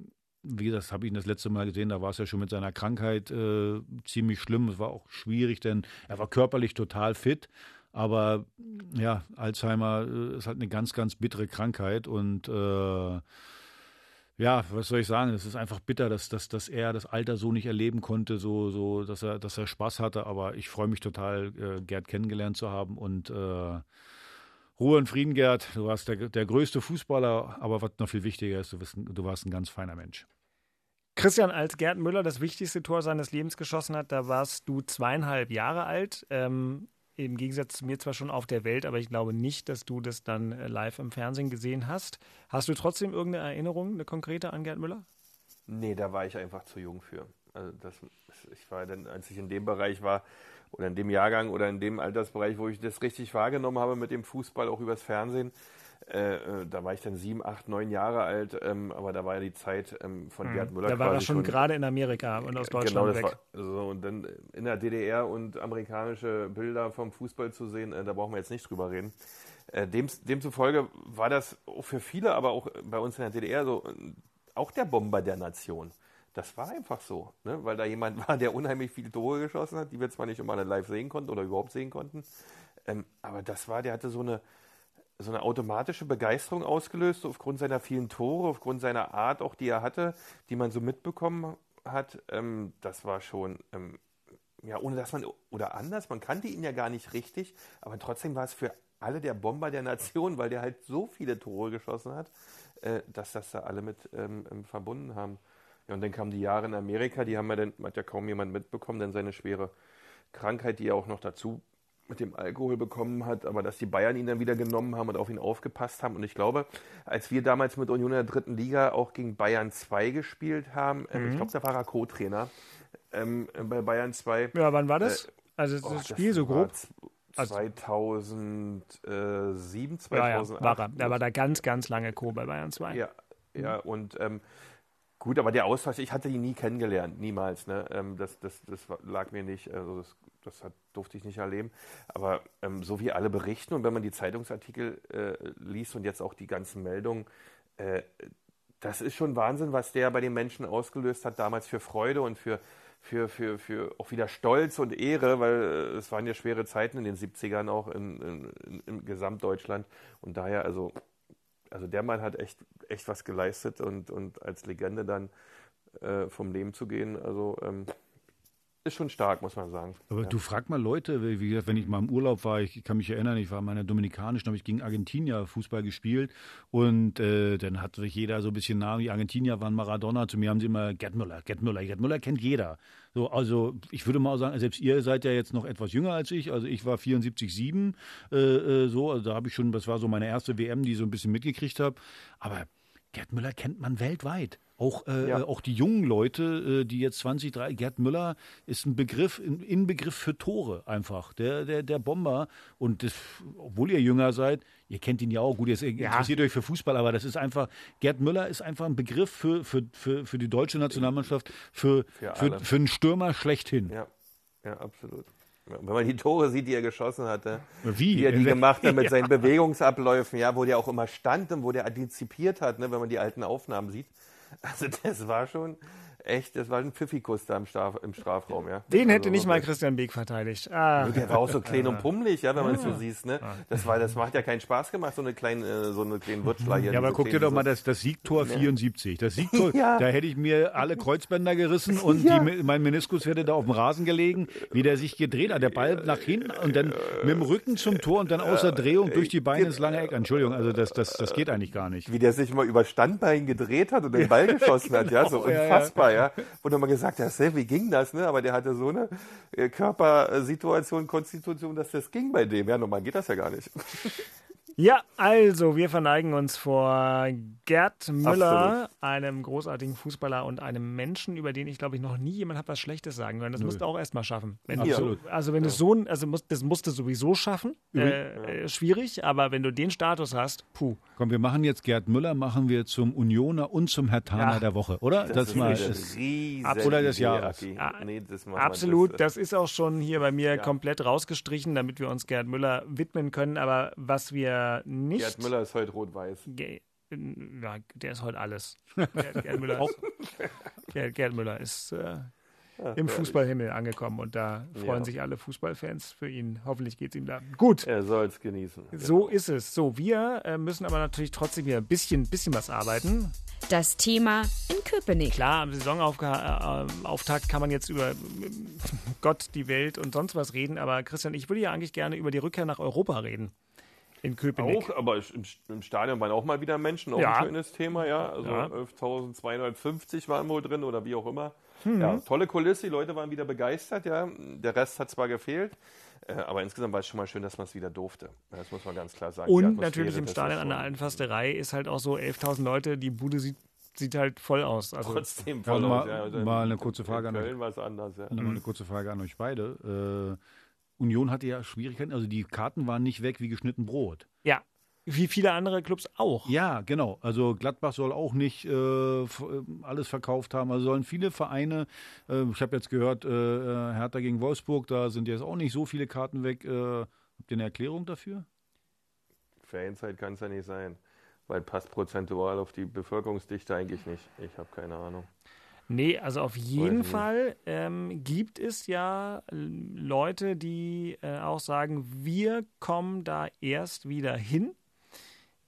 wie gesagt, das habe ich das letzte Mal gesehen, da war es ja schon mit seiner Krankheit äh, ziemlich schlimm. Es war auch schwierig, denn er war körperlich total fit. Aber ja, Alzheimer äh, ist halt eine ganz, ganz bittere Krankheit und äh, ja, was soll ich sagen? Es ist einfach bitter, dass, dass, dass er das Alter so nicht erleben konnte, so, so, dass er, dass er Spaß hatte. Aber ich freue mich total, äh, Gerd kennengelernt zu haben und äh, Ruhe und Frieden, Gerd. Du warst der, der größte Fußballer, aber was noch viel wichtiger ist, du, bist, du warst ein ganz feiner Mensch. Christian, als Gerd Müller das wichtigste Tor seines Lebens geschossen hat, da warst du zweieinhalb Jahre alt. Ähm, im Gegensatz zu mir zwar schon auf der Welt, aber ich glaube nicht, dass du das dann äh, live im Fernsehen gesehen hast. Hast du trotzdem irgendeine Erinnerung, eine konkrete an Gerd Müller? Nee, da war ich einfach zu jung für. Also das, ich war dann, als ich in dem Bereich war, oder in dem Jahrgang oder in dem Altersbereich, wo ich das richtig wahrgenommen habe mit dem Fußball, auch übers Fernsehen, Äh, äh, da war ich dann sieben, acht, neun Jahre alt, ähm, aber da war ja die Zeit ähm, von mhm. Gerd Müller. Da war er schon gerade in Amerika und aus Deutschland genau, weg. War, so, und dann in der DDR und amerikanische Bilder vom Fußball zu sehen, äh, da brauchen wir jetzt nicht drüber reden. Äh, dem, demzufolge war das für viele, aber auch bei uns in der DDR so, auch der Bomber der Nation. Das war einfach so, ne? weil da jemand war, der unheimlich viele Tore geschossen hat, die wir zwar nicht immer live sehen konnten oder überhaupt sehen konnten, ähm, aber das war, der hatte so eine, so eine automatische Begeisterung ausgelöst, aufgrund seiner vielen Tore, aufgrund seiner Art auch, die er hatte, die man so mitbekommen hat. Ähm, das war schon, ähm, ja, ohne dass man, oder anders, man kannte ihn ja gar nicht richtig, aber trotzdem war es für alle der Bomber der Nation, weil der halt so viele Tore geschossen hat, äh, dass das da alle mit ähm, ähm verbunden haben. Ja, und dann kamen die Jahre in Amerika, die haben ja dann, hat ja kaum jemand mitbekommen, denn seine schwere Krankheit, die ja auch noch dazu mit dem Alkohol bekommen hat, aber dass die Bayern ihn dann wieder genommen haben und auf ihn aufgepasst haben. Und ich glaube, als wir damals mit Union in der dritten Liga auch gegen Bayern 2 gespielt haben, ähm, mhm. ich glaube, da war er Co-Trainer ähm, bei Bayern 2. Ja, wann war das? Äh, also das oh, Spiel das so grob? 2007, 2008. Ja, ja, war er. Da war da ganz, ganz lange Co bei Bayern 2. Ja, ja und ähm, Gut, aber der Austausch, ich hatte ihn nie kennengelernt, niemals. Ne? Ähm, das, das, das lag mir nicht, also das, das hat, durfte ich nicht erleben. Aber ähm, so wie alle berichten und wenn man die Zeitungsartikel äh, liest und jetzt auch die ganzen Meldungen, äh, das ist schon Wahnsinn, was der bei den Menschen ausgelöst hat, damals für Freude und für, für, für, für auch wieder Stolz und Ehre, weil äh, es waren ja schwere Zeiten in den 70ern auch in, in, in, Gesamtdeutschland. Und daher, also also der Mann hat echt, echt was geleistet und, und als Legende dann äh, vom Leben zu gehen, also ähm, ist schon stark, muss man sagen. Aber ja. du frag mal Leute, wie gesagt, wenn ich mal im Urlaub war, ich kann mich erinnern, ich war in der Dominikanischen, habe ich gegen Argentinier Fußball gespielt und äh, dann hat sich jeder so ein bisschen nah, die Argentinier waren Maradona, zu mir haben sie immer Gerd Müller, Gerd Müller, Gerd Müller kennt jeder. So, also ich würde mal sagen, selbst ihr seid ja jetzt noch etwas jünger als ich, also ich war 74, 7, äh, äh, so, also da habe ich schon, das war so meine erste WM, die ich so ein bisschen mitgekriegt habe, aber Gerd Müller kennt man weltweit. Auch, äh, ja. auch die jungen Leute, äh, die jetzt 20, 30, Gerd Müller ist ein Begriff, ein Inbegriff für Tore einfach. Der, der, der Bomber. Und das, obwohl ihr jünger seid, ihr kennt ihn ja auch, gut, ihr interessiert ja. euch für Fußball, aber das ist einfach, Gerd Müller ist einfach ein Begriff für, für, für, für die deutsche Nationalmannschaft, für, für, für, für einen Stürmer schlechthin. Ja, ja absolut. Wenn man die Tore sieht, die er geschossen hatte, wie, wie er die gemacht hat mit ja. seinen Bewegungsabläufen, ja, wo der auch immer stand und wo der antizipiert hat, ne, wenn man die alten Aufnahmen sieht. Also das war schon, echt, das war ein Pfiffikus da im, Straf, im Strafraum, ja. Den also, hätte nicht mal Christian Beek verteidigt. Ah. Der war auch so klein und pummelig, ja, wenn man es so sieht, ne. Das war, das macht ja keinen Spaß gemacht, so eine kleine, äh, so eine kleine Wutschler hier. Ja, aber guck dir doch mal das, das Siegtor 74. Das Siegtor, ja. da hätte ich mir alle Kreuzbänder gerissen und ja. die, mein Meniskus hätte da auf dem Rasen gelegen, wie der sich gedreht hat. Der Ball nach hinten und dann mit dem Rücken zum Tor und dann außer Drehung durch die Beine ins lange Eck. Entschuldigung, also das, das, das geht eigentlich gar nicht. Wie der sich mal über Standbein gedreht hat und den Ball geschossen hat, ja, so genau. Ja. Wo du mal gesagt hast, wie ging das, ne? Aber der hatte so eine äh, Körpersituation, Konstitution, dass das ging bei dem. Ja, normal geht das ja gar nicht. Ja, also wir verneigen uns vor Gerd Müller, Absolut. einem großartigen Fußballer und einem Menschen, über den ich glaube ich noch nie jemand hat was Schlechtes sagen können. Das Nö. musst du auch erstmal schaffen. Wenn Absolut. Du, also wenn ja. du so, also musst, das musst du sowieso schaffen. Äh, schwierig, aber wenn du den Status hast, puh. Komm, wir machen jetzt Gerd Müller, machen wir zum Unioner und zum Hertaner ja. der Woche, oder? Das, das mal ist oder des Jahres. Ja, nee, das Absolut, das, das, ist auch schon hier bei mir komplett rausgestrichen, damit wir uns Gerd Müller widmen können. Aber was wir nicht. Gerd Müller ist heute rot-weiß. Ja, der ist heute alles. Gerd, Gerd Müller, ist, Gerd, Gerd Müller ist äh, Ach, im Fußballhimmel angekommen und da freuen ja. sich alle Fußballfans für ihn. Hoffentlich geht es ihm da gut. Er soll es genießen. So genau. ist es. So, wir äh, müssen aber natürlich trotzdem hier ein bisschen, bisschen was arbeiten. Das Thema in Köpenick. Klar, am Saisonauftakt kann man jetzt über Gott, die Welt und sonst was reden, aber Christian, ich würde ja eigentlich gerne über die Rückkehr nach Europa reden in Köpenick. Auch, aber im, im, Stadion waren auch mal wieder Menschen, auch ja. ein schönes Thema, ja. Also ja. 11.250 waren wohl drin oder wie auch immer. Mhm. Ja, tolle Kulisse, die Leute waren wieder begeistert, ja. Der Rest hat zwar gefehlt, äh, aber insgesamt war es schon mal schön, dass man es wieder durfte. Das muss man ganz klar sagen. Und natürlich im Stadion an der Alten Fasterei ist halt auch so 11.000 Leute, die Bude sieht sieht halt voll aus. Also Trotzdem voll mal, aus, ja. Also mal eine kurze Frage an euch. Anders, ja. Mal eine kurze Frage an euch beide. Äh, Union hatte ja Schwierigkeiten, also die Karten waren nicht weg wie geschnitten Brot. Ja. Wie viele andere Clubs auch. Ja, genau. Also Gladbach soll auch nicht äh, alles verkauft haben. Also sollen viele Vereine, äh, ich habe jetzt gehört, äh, Hertha gegen Wolfsburg, da sind jetzt auch nicht so viele Karten weg. Äh, habt ihr eine Erklärung dafür? Ferienzeit kann es ja nicht sein, weil passt prozentual auf die Bevölkerungsdichte eigentlich nicht. Ich habe keine Ahnung. Nee, also auf jeden Fall ähm, gibt es ja Leute, die äh, auch sagen, wir kommen da erst wieder hin,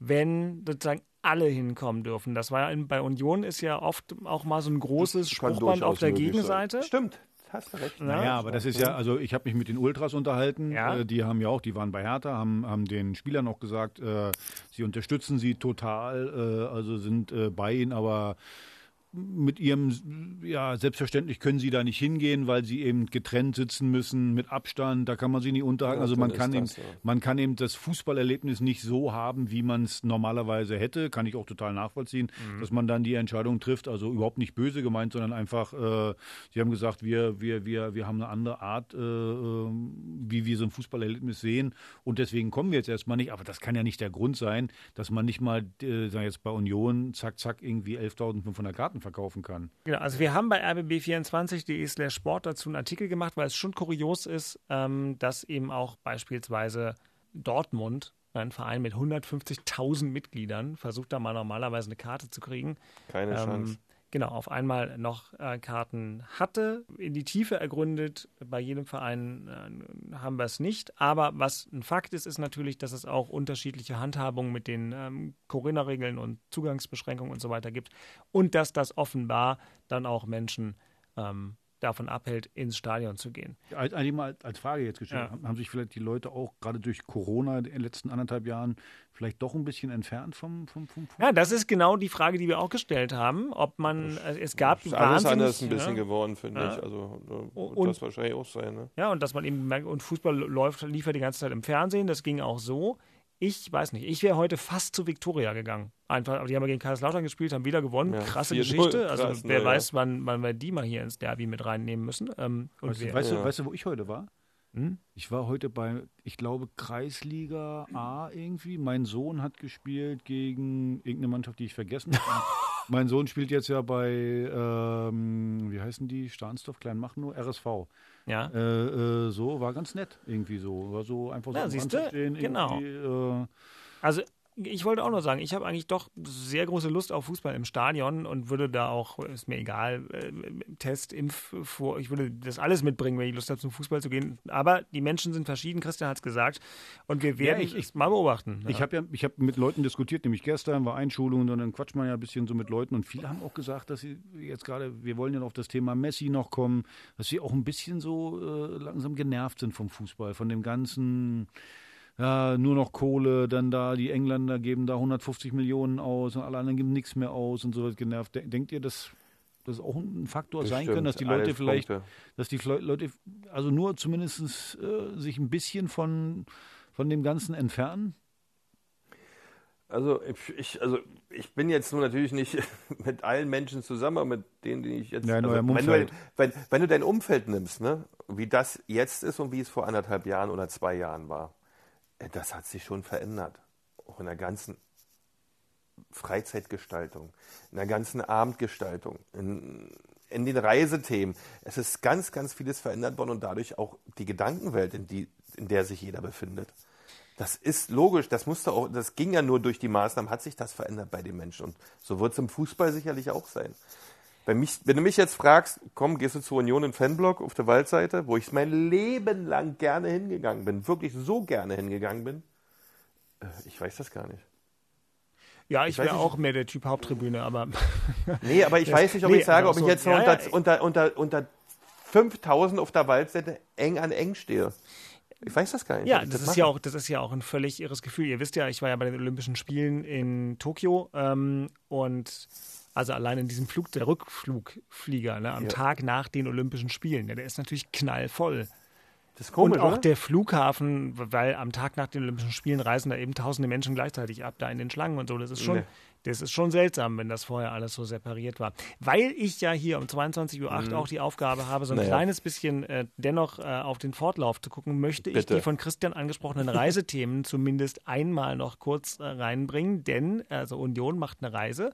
wenn sozusagen alle hinkommen dürfen. Das war ja in, bei Union ist ja oft auch mal so ein großes Spruchband auf der Gegenseite. Sein. Stimmt. Hast du recht. Naja, aber das ist ja, also ich habe mich mit den Ultras unterhalten. Ja. Äh, die haben ja auch, die waren bei Hertha, haben, haben den Spielern auch gesagt, äh, sie unterstützen sie total, äh, also sind äh, bei ihnen, aber mit ihrem, ja, selbstverständlich können sie da nicht hingehen, weil sie eben getrennt sitzen müssen, mit Abstand, da kann man sie nicht unterhalten. Ja, also man kann, eben, ja. man kann eben das Fußballerlebnis nicht so haben, wie man es normalerweise hätte, kann ich auch total nachvollziehen, mhm. dass man dann die Entscheidung trifft, also überhaupt nicht böse gemeint, sondern einfach, äh, sie haben gesagt, wir, wir, wir, wir haben eine andere Art, äh, ähm, wie wir so ein Fußballerlebnis sehen und deswegen kommen wir jetzt erstmal nicht, aber das kann ja nicht der Grund sein, dass man nicht mal, äh, sagen jetzt bei Union, zack, zack, irgendwie 11.500 Karten verkaufen kann. Genau, also wir haben bei rbb24.de slash Sport dazu einen Artikel gemacht, weil es schon kurios ist, ähm, dass eben auch beispielsweise Dortmund, ein Verein mit 150.000 Mitgliedern, versucht da mal normalerweise eine Karte zu kriegen. Keine ähm, Chance genau, auf einmal noch äh, Karten hatte. In die Tiefe ergründet, bei jedem Verein äh, haben wir es nicht. Aber was ein Fakt ist, ist natürlich, dass es auch unterschiedliche Handhabungen mit den ähm, Corinna-Regeln und Zugangsbeschränkungen und so weiter gibt. Und dass das offenbar dann auch Menschen ähm, davon abhält, ins Stadion zu gehen. Eigentlich mal als Frage jetzt gestellt, ja. haben sich vielleicht die Leute auch gerade durch Corona in den letzten anderthalb Jahren vielleicht doch ein bisschen entfernt vom, vom, vom Ja, das ist genau die Frage, die wir auch gestellt haben, ob man, äh, es gab das ist alles anders ein bisschen ja. geworden, finde ja. ich, also wird und, das wahrscheinlich auch sein. Ne? Ja, und dass man eben merkt, und Fußball läuft, liefert die ganze Zeit im Fernsehen, das ging auch so. Ich weiß nicht, ich wäre heute fast zu Viktoria gegangen. Einfach, aber die haben ja gegen Kaiserslautern gespielt, haben wieder gewonnen. Ja, Krasse Geschichte. Also krass, wer ne, weiß, ja. wann, wann wir die mal hier ins Derby mit reinnehmen müssen. Ähm, weißt, du, weißt, du, weißt, du, wo ich heute war? Hm? Ich war heute bei, ich glaube, Kreisliga A irgendwie. Mein Sohn hat gespielt gegen irgendeine Mannschaft, die ich vergessen habe. mein Sohn spielt jetzt ja bei, ähm, wie heißen die? Stahnsdorf, Kleinmachnow, RSV. Ja. Äh, äh, so, war ganz nett irgendwie so. War so einfach ja, so siehst du? Genau. Äh, also ich wollte auch nur sagen, ich habe eigentlich doch sehr große Lust auf Fußball im Stadion und würde da auch, ist mir egal, äh, Test, Impf, vor, ich würde das alles mitbringen, wenn ich Lust habe, zum Fußball zu gehen. Aber die Menschen sind verschieden, Christian hat es gesagt. Und wir werden ja, ich, mal beobachten. Ja. Ich habe ja, ich habe mit Leuten diskutiert, nämlich gestern war Einschulung und dann quatscht man ja ein bisschen so mit Leuten und viele haben auch gesagt, dass sie jetzt gerade, wir wollen ja auf das Thema Messi noch kommen, dass sie auch ein bisschen so äh, langsam genervt sind vom Fußball, von dem ganzen ja, nur noch Kohle, dann da, die Engländer geben da 150 Millionen aus und alle anderen geben nichts mehr aus und so wird genervt. Denkt ihr, dass das auch ein Faktor das sein kann, dass die Leute vielleicht, Punkte. dass die Leute also nur zumindest äh, sich ein bisschen von, von dem Ganzen entfernen? Also ich, also ich bin jetzt nur natürlich nicht mit allen Menschen zusammen, aber mit denen, die ich jetzt. Ja, also, wenn, du, wenn, wenn, du dein Umfeld nimmst, ne, wie das jetzt ist und wie es vor anderthalb Jahren oder zwei Jahren war, das hat sich schon verändert. Auch in der ganzen Freizeitgestaltung, in der ganzen Abendgestaltung, in, in den Reisethemen. Es ist ganz, ganz vieles verändert worden und dadurch auch die Gedankenwelt, in, die, in der sich jeder befindet. Das ist logisch, das musste auch, das ging ja nur durch die Maßnahmen, hat sich das verändert bei den Menschen. Und so wird es im Fußball sicherlich auch sein. Wenn, mich, wenn, du mich jetzt fragst, komm, gehst du zur Union in Fanblock auf der Waldseite, wo ich mein Leben lang gerne hingegangen bin, wirklich so gerne hingegangen bin, äh, ich weiß das gar nicht. Ja, ich, ich wäre auch mehr der Typ Haupttribüne, aber. nee, aber ich das, weiß nicht, ob nee, ich sage, ob ich jetzt ja, unter, ja, unter, unter, unter 5000 auf der Waldseite eng an eng stehe. Ich weiß das gar nicht. Ja, das, das ist ja auch, das ist ja auch ein völlig irres Gefühl. Ihr wisst ja, ich war ja bei den Olympischen Spielen in Tokio ähm, und also allein in diesem Flug, der Rückflugflieger, ne, am ja. Tag nach den Olympischen Spielen, ja, der ist natürlich knallvoll. Das ist komisch, Und auch oder? der Flughafen, weil am Tag nach den Olympischen Spielen reisen da eben tausende Menschen gleichzeitig ab, da in den Schlangen und so. Das ist schon, nee. Das ist schon seltsam, wenn das vorher alles so separiert war. Weil ich ja hier um 22.08 Uhr mhm. auch die Aufgabe habe, so ein naja. kleines bisschen äh, dennoch äh, auf den Fortlauf zu gucken, möchte Bitte. ich die von Christian angesprochenen Reisethemen zumindest einmal noch kurz äh, reinbringen, denn also Union macht eine Reise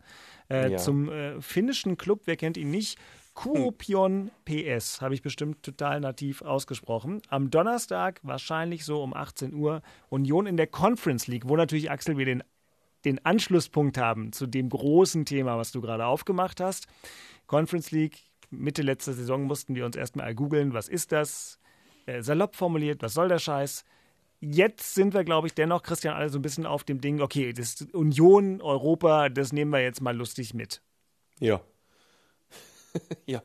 äh, ja. zum äh, finnischen Club, wer kennt ihn nicht, Kuopion PS, habe ich bestimmt total nativ ausgesprochen. Am Donnerstag, wahrscheinlich so um 18 Uhr, Union in der Conference League, wo natürlich Axel wir den, den Anschlusspunkt haben zu dem großen Thema, was du gerade aufgemacht hast. Conference League, Mitte letzter Saison mussten wir uns erstmal googeln, was ist das? Äh, salopp formuliert, was soll der Scheiß? Jetzt sind wir, glaube ich, dennoch, Christian, alle so ein bisschen auf dem Ding, okay, das Union, Europa, das nehmen wir jetzt mal lustig mit. Ja, ja.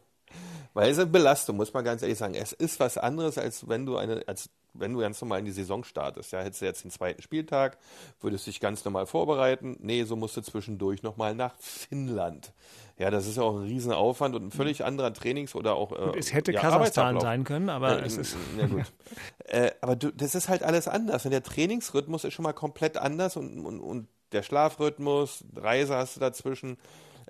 Weil es eine Belastung, muss man ganz ehrlich sagen. Es ist was anderes, als wenn du eine, als wenn du ganz normal in die Saison startest. Ja, hättest du jetzt den zweiten Spieltag, würdest dich ganz normal vorbereiten. Nee, so musst du zwischendurch nochmal nach Finnland. Ja, das ist ja auch ein Riesenaufwand und ein völlig anderer Trainings- oder auch. Äh, es hätte ja, Kasachstan sein können, aber äh, es ist. Ja, gut. äh, aber du, das ist halt alles anders. Und der Trainingsrhythmus ist schon mal komplett anders und, und, und der Schlafrhythmus, Reise hast du dazwischen.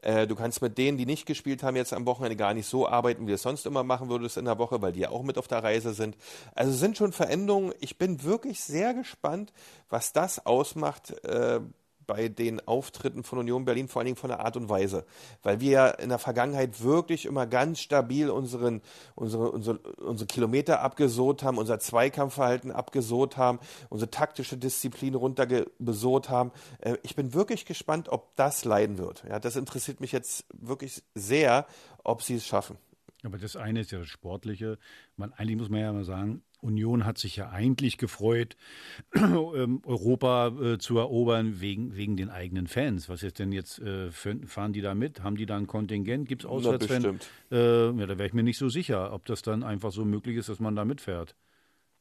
Äh, du kannst mit denen, die nicht gespielt haben, jetzt am Wochenende gar nicht so arbeiten, wie du es sonst immer machen würdest in der Woche, weil die ja auch mit auf der Reise sind. Also sind schon Veränderungen. Ich bin wirklich sehr gespannt, was das ausmacht. Äh, bei den Auftritten von Union Berlin, vor allen Dingen von der Art und Weise. Weil wir ja in der Vergangenheit wirklich immer ganz stabil unseren, unsere, unsere, unsere Kilometer abgesoht haben, unser Zweikampfverhalten abgesoht haben, unsere taktische Disziplin runtergesoht haben. Äh, ich bin wirklich gespannt, ob das leiden wird. Ja, das interessiert mich jetzt wirklich sehr, ob sie es schaffen. Aber das eine ist ja das Sportliche. Man, eigentlich muss man ja mal sagen, Union hat sich ja eigentlich gefreut, ähm, Europa äh, zu erobern wegen, wegen den eigenen Fans. Was ist denn jetzt, äh, fahren die da mit? Haben die da ein Kontingent? Gibt es Auswärtsfans? Äh, ja, da wäre ich mir nicht so sicher, ob das dann einfach so möglich ist, dass man da mitfährt.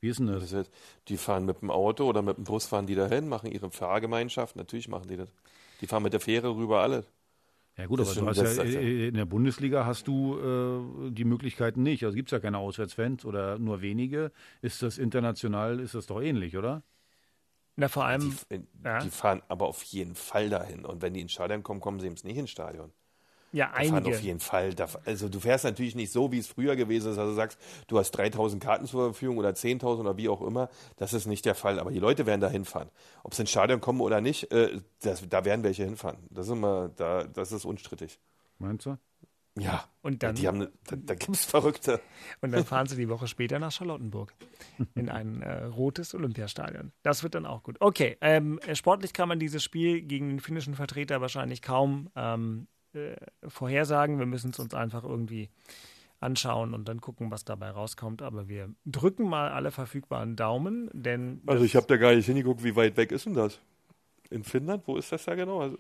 Wie ist denn das? das heißt, die fahren mit dem Auto oder mit dem Bus, fahren die dahin, machen ihre Fahrgemeinschaft. Natürlich machen die das. Die fahren mit der Fähre rüber alle. Ja gut, das aber du hast ja, in der Bundesliga hast du äh, die Möglichkeiten nicht. Also gibt es ja keine Auswärtsfans oder nur wenige. Ist das international, ist das doch ähnlich, oder? Na, vor allem. Die, ja. die fahren aber auf jeden Fall dahin. Und wenn die ins Stadion kommen, kommen sie eben nicht ins Stadion. Ja, da einige. auf jeden Fall. Also du fährst natürlich nicht so, wie es früher gewesen ist. Also du sagst, du hast 3000 Karten zur Verfügung oder 10.000 oder wie auch immer. Das ist nicht der Fall. Aber die Leute werden da hinfahren. Ob sie ins Stadion kommen oder nicht, äh, das, da werden welche hinfahren. Das ist immer, da, das ist unstrittig. Meinst du? Ja. Und dann, die haben, da, da gibt es Verrückte. Und dann fahren sie die Woche später nach Charlottenburg in ein äh, rotes Olympiastadion. Das wird dann auch gut. Okay, ähm, sportlich kann man dieses Spiel gegen den finnischen Vertreter wahrscheinlich kaum ähm, äh, vorhersagen. Wir müssen es uns einfach irgendwie anschauen und dann gucken, was dabei rauskommt. Aber wir drücken mal alle verfügbaren Daumen, denn. Also ich habe da gar nicht hingeguckt, wie weit weg ist denn das? In Finnland? Wo ist das da genau? Also,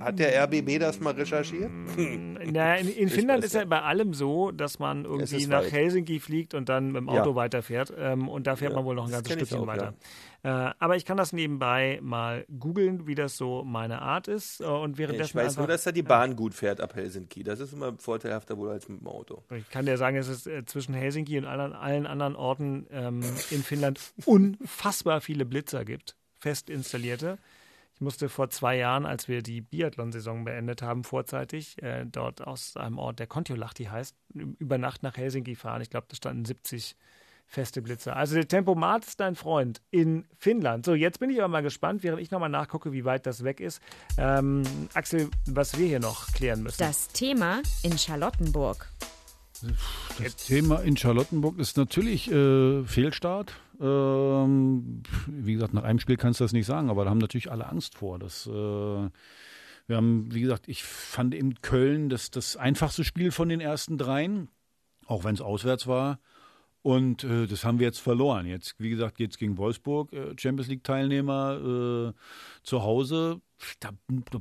hat der RBB das mal recherchiert? Na, in, in Finnland ist ja bei allem so, dass man irgendwie nach weit. Helsinki fliegt und dann mit dem Auto ja. weiterfährt. Ähm, und da fährt ja, man wohl noch ein ganzes Stückchen auch, weiter. Ja. Äh, aber ich kann das nebenbei mal googeln, wie das so meine Art ist. Äh, und währenddessen ich weiß einfach, nur, dass da die Bahn gut fährt ab Helsinki. Das ist immer vorteilhafter wohl als mit dem Auto. Ich kann dir sagen, dass es äh, zwischen Helsinki und allen, allen anderen Orten ähm, in Finnland unfassbar viele Blitzer gibt. Fest installierte. Ich musste vor zwei Jahren, als wir die Biathlon-Saison beendet haben, vorzeitig äh, dort aus einem Ort, der Kontiolahti heißt, über Nacht nach Helsinki fahren. Ich glaube, da standen 70 feste Blitzer. Also der Tempomat ist dein Freund in Finnland. So, jetzt bin ich aber mal gespannt, während ich nochmal nachgucke, wie weit das weg ist. Ähm, Axel, was wir hier noch klären müssen. Das Thema in Charlottenburg. Das Thema in Charlottenburg ist natürlich äh, Fehlstart. Ähm, wie gesagt, nach einem Spiel kannst du das nicht sagen, aber da haben natürlich alle Angst vor. Das, äh, wir haben, wie gesagt, ich fand in Köln das, das einfachste Spiel von den ersten dreien, auch wenn es auswärts war. Und äh, das haben wir jetzt verloren. Jetzt, wie gesagt, geht es gegen Wolfsburg, äh, Champions League-Teilnehmer äh, zu Hause. Da,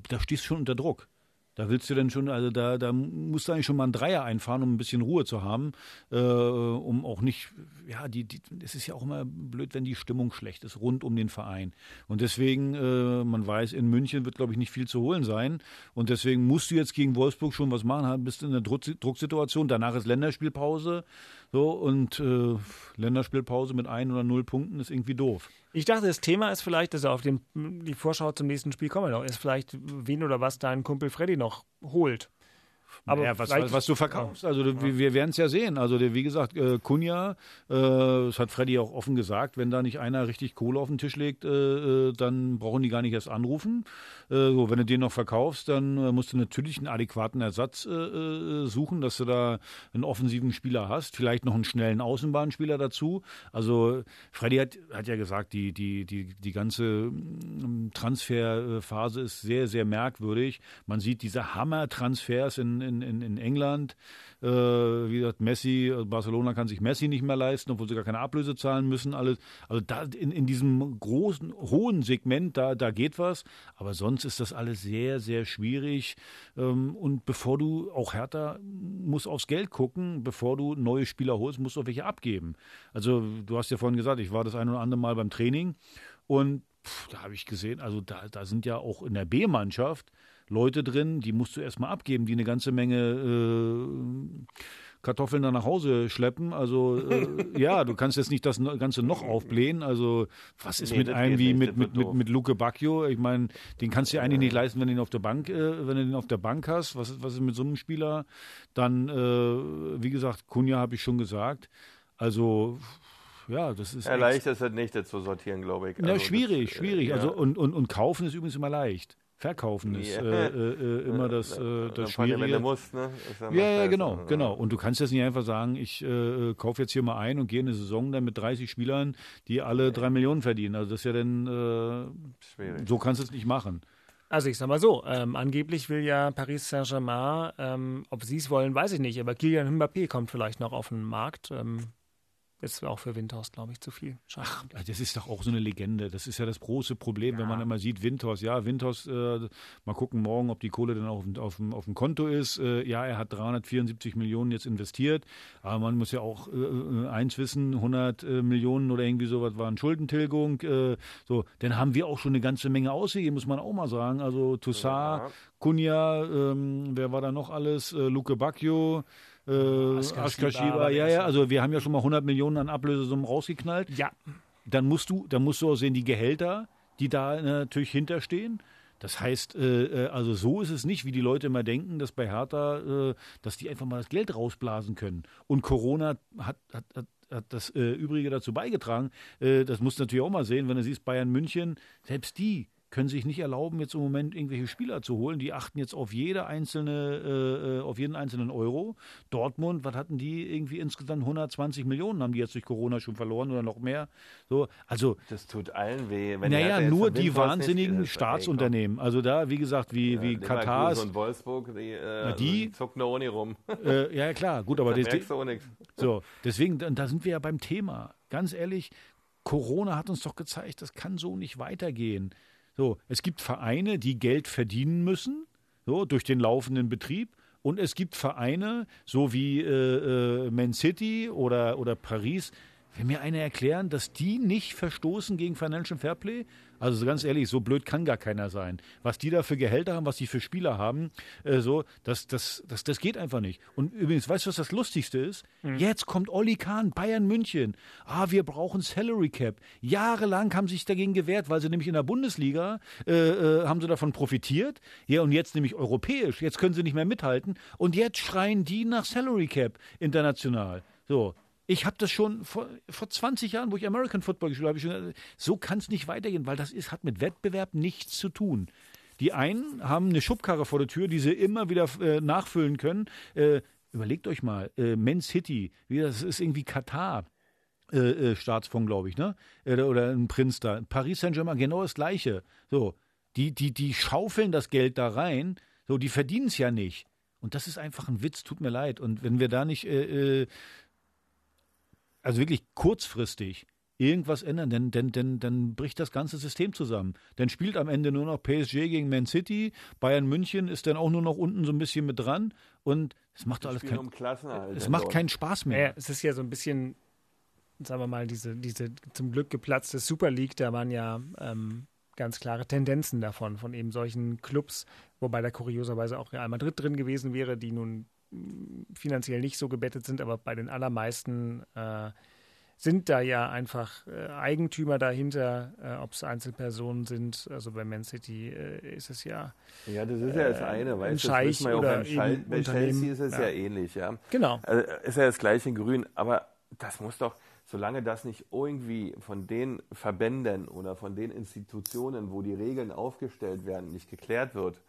da stehst du schon unter Druck. Da willst du denn schon, also da, da musst du eigentlich schon mal einen Dreier einfahren, um ein bisschen Ruhe zu haben, äh, um auch nicht, ja, die, die, es ist ja auch immer blöd, wenn die Stimmung schlecht ist, rund um den Verein. Und deswegen, äh, man weiß, in München wird, glaube ich, nicht viel zu holen sein. Und deswegen musst du jetzt gegen Wolfsburg schon was machen, bist in einer Drucksituation. Danach ist Länderspielpause. So, und äh, Länderspielpause mit ein oder null Punkten ist irgendwie doof. Ich dachte, das Thema ist vielleicht, dass er auf dem, die Vorschau zum nächsten Spiel kommen noch, ist vielleicht, wen oder was dein Kumpel Freddy noch holt. Aber ja, was, was, was, du verkaufst, also ja. wir, wir werden es ja sehen. Also wie gesagt, äh, Kunja, äh, das hat Freddy auch offen gesagt, wenn da nicht einer richtig Kohle auf den Tisch legt, äh, äh dann brauchen die gar nicht erst anrufen. Äh, so, wenn du den noch verkaufst, dann äh, musst du natürlich einen adäquaten Ersatz suchen, dass du da einen offensiven Spieler hast, vielleicht noch einen schnellen Außenbahnspieler dazu. Also Freddy hat, hat ja gesagt, die, die, die, die ganze mm, Transferphase ist sehr, sehr merkwürdig. Man sieht diese Hammer-Transfers in, in, in, in England. Äh, wie gesagt, Messi, Barcelona kann sich Messi nicht mehr leisten, obwohl sie gar keine Ablöse zahlen müssen. Alles. Also da in, in diesem großen, hohen Segment, da, da geht was. Aber sonst ist das alles sehr, sehr schwierig. Ähm, und bevor du, auch Hertha muss aufs Geld gucken, bevor du neue Spieler holst, musst du auch welche abgeben. Also du hast ja vorhin gesagt, ich war das ein oder andere Mal beim Training und pff, da habe ich gesehen, also da, da sind ja auch in der B-Mannschaft Leute drin, die musst du erstmal abgeben, die eine ganze Menge äh, Kartoffeln da nach Hause schleppen. Also äh, ja, du kannst jetzt nicht das Ganze noch aufblähen. Also was ist nee, mit einem wie mit, mit, mit, mit Luke Bacchio? Ich meine, den kannst du dir eigentlich nicht leisten, wenn du ihn auf der Bank, äh, wenn du den auf der Bank hast. Was, was ist mit so einem Spieler? Dann, äh, wie gesagt, Kunja habe ich schon gesagt. Also ja, das ist. Ja, leicht ist es nicht zu sortieren, glaube ich. Also, ja, schwierig, das, schwierig. Ja. Also und, und, und kaufen ist übrigens immer leicht. Verkaufen ist äh, äh, immer das, äh, das Schwierige. Wenn du musst, ne? Ja, ja, genau, genau. Und du kannst jetzt nicht einfach sagen, ich äh, kaufe jetzt hier mal ein und gehe eine Saison dann mit 30 Spielern, die alle drei Millionen verdienen. Also das ist ja dann, äh, Schwierig. so kannst du es nicht machen. Also ich sag mal so, ähm, angeblich will ja Paris Saint-Germain, ähm, ob sie es wollen, weiß ich nicht, aber Kylian Mbappé kommt vielleicht noch auf den Markt. Ähm, ist auch für Windhorst, glaube ich, zu viel. Ach, das ist doch auch so eine Legende. Das ist ja das große Problem, ja. wenn man immer sieht, Windhorst, ja, Windhorst, äh, mal gucken morgen, ob die Kohle dann auf, auf, auf dem Konto ist. Äh, ja, er hat 374 Millionen jetzt investiert, aber man muss ja auch äh, äh eins wissen, 100 äh, Millionen oder irgendwie sowas waren Schuldentilgung. Äh, so, dann haben wir auch schon eine ganze Menge ausgegeben, muss man auch mal sagen. Also Toussaint, ja. Kunja, ähm, wer war da noch alles? Luke Bacchio, äh, Askashiba, ja, ja, also wir haben ja schon mal 100 Millionen an Ablösesummen rausgeknallt. Ja. Dann musst du, dann musst du auch sehen, die Gehälter, die da natürlich hinterstehen. Das heißt, äh, äh, also so ist es nicht, wie die Leute immer denken, dass bei Hertha, äh, dass die einfach mal das Geld rausblasen können. Und Corona hat, hat, hat hat das äh, Übrige dazu beigetragen. Äh, das musst du natürlich auch mal sehen, wenn du siehst, Bayern München, selbst die können sich nicht erlauben, jetzt im Moment irgendwelche Spieler zu holen. Die achten jetzt auf jede einzelne, äh, äh auf jeden einzelnen Euro. Dortmund, was hatten die irgendwie insgesamt 120 Millionen haben die jetzt durch Corona schon verloren oder noch mehr. So, also das tut allen weh. Wenn naja, nur die wahnsinnigen Staatsunternehmen. Also da, wie gesagt, wie, ja, wie Katar und Wolfsburg, die, äh, die zucken da ohne rum. Äh, ja, klar, gut, aber das, merkst du auch nichts. So, deswegen, da sind wir ja beim Thema. Ganz ehrlich, Corona hat uns doch gezeigt, das kann so nicht weitergehen. So, es gibt Vereine, die Geld verdienen müssen, so durch den laufenden Betrieb. Und es gibt Vereine, so wie äh, äh, Man City oder, oder Paris, Will mir einer erklären, dass die nicht verstoßen gegen Financial Fairplay? Also ganz ehrlich, so blöd kann gar keiner sein. Was die da für Gehälter haben, was die für Spieler haben, äh, so, das, das, das, das geht einfach nicht. Und übrigens, weißt du, was das Lustigste ist? Mhm. Jetzt kommt Olli Kahn, Bayern München. Ah, wir brauchen Salary Cap. Jahrelang haben sie sich dagegen gewehrt, weil sie nämlich in der Bundesliga äh, äh, haben sie davon profitiert. Ja, und jetzt nämlich europäisch. Jetzt können sie nicht mehr mithalten. Und jetzt schreien die nach Salary Cap international. So, ich habe das schon vor, vor 20 Jahren, wo ich American Football gespielt habe, schon, so kann es nicht weitergehen, weil das ist, hat mit Wettbewerb nichts zu tun. Die einen haben eine Schubkarre vor der Tür, die sie immer wieder äh, nachfüllen können. Äh, überlegt euch mal, äh, Man City, wie das ist irgendwie Katar. Äh, äh, Staatsfonds, glaube ich, ne? Äh, oder ein Prinz da. Paris Saint-Germain, genau das Gleiche. So, die, die, die schaufeln das Geld da rein. So, die verdienen es ja nicht. Und das ist einfach ein Witz, tut mir leid. Und wenn wir da nicht äh, äh, also wirklich kurzfristig irgendwas ändern, denn, denn, denn dann bricht das ganze System zusammen. Dann spielt am Ende nur noch PSG gegen Man City, Bayern München ist dann auch nur noch unten so ein bisschen mit dran und es macht alles kein, um es macht keinen Spaß mehr. Ja, es ist ja so ein bisschen, sagen wir mal, diese, diese zum Glück geplatzte Super League, da waren ja ähm, ganz klare Tendenzen davon, von eben solchen Clubs, wobei da kurioserweise auch Real Madrid drin gewesen wäre, die nun finanziell nicht so gebettet sind, aber bei den allermeisten äh, sind da ja einfach äh, Eigentümer dahinter, äh, ob es Einzelpersonen sind. Also bei Man City äh, ist es ja. Ja, das ist ja das eine, weil es oder beim Schall, bei Chelsea ist es ja, ja ähnlich, ja. Genau. Also ist ja das gleiche in Grün, aber das muss doch, solange das nicht irgendwie von den Verbänden oder von den Institutionen, wo die Regeln aufgestellt werden, nicht geklärt wird,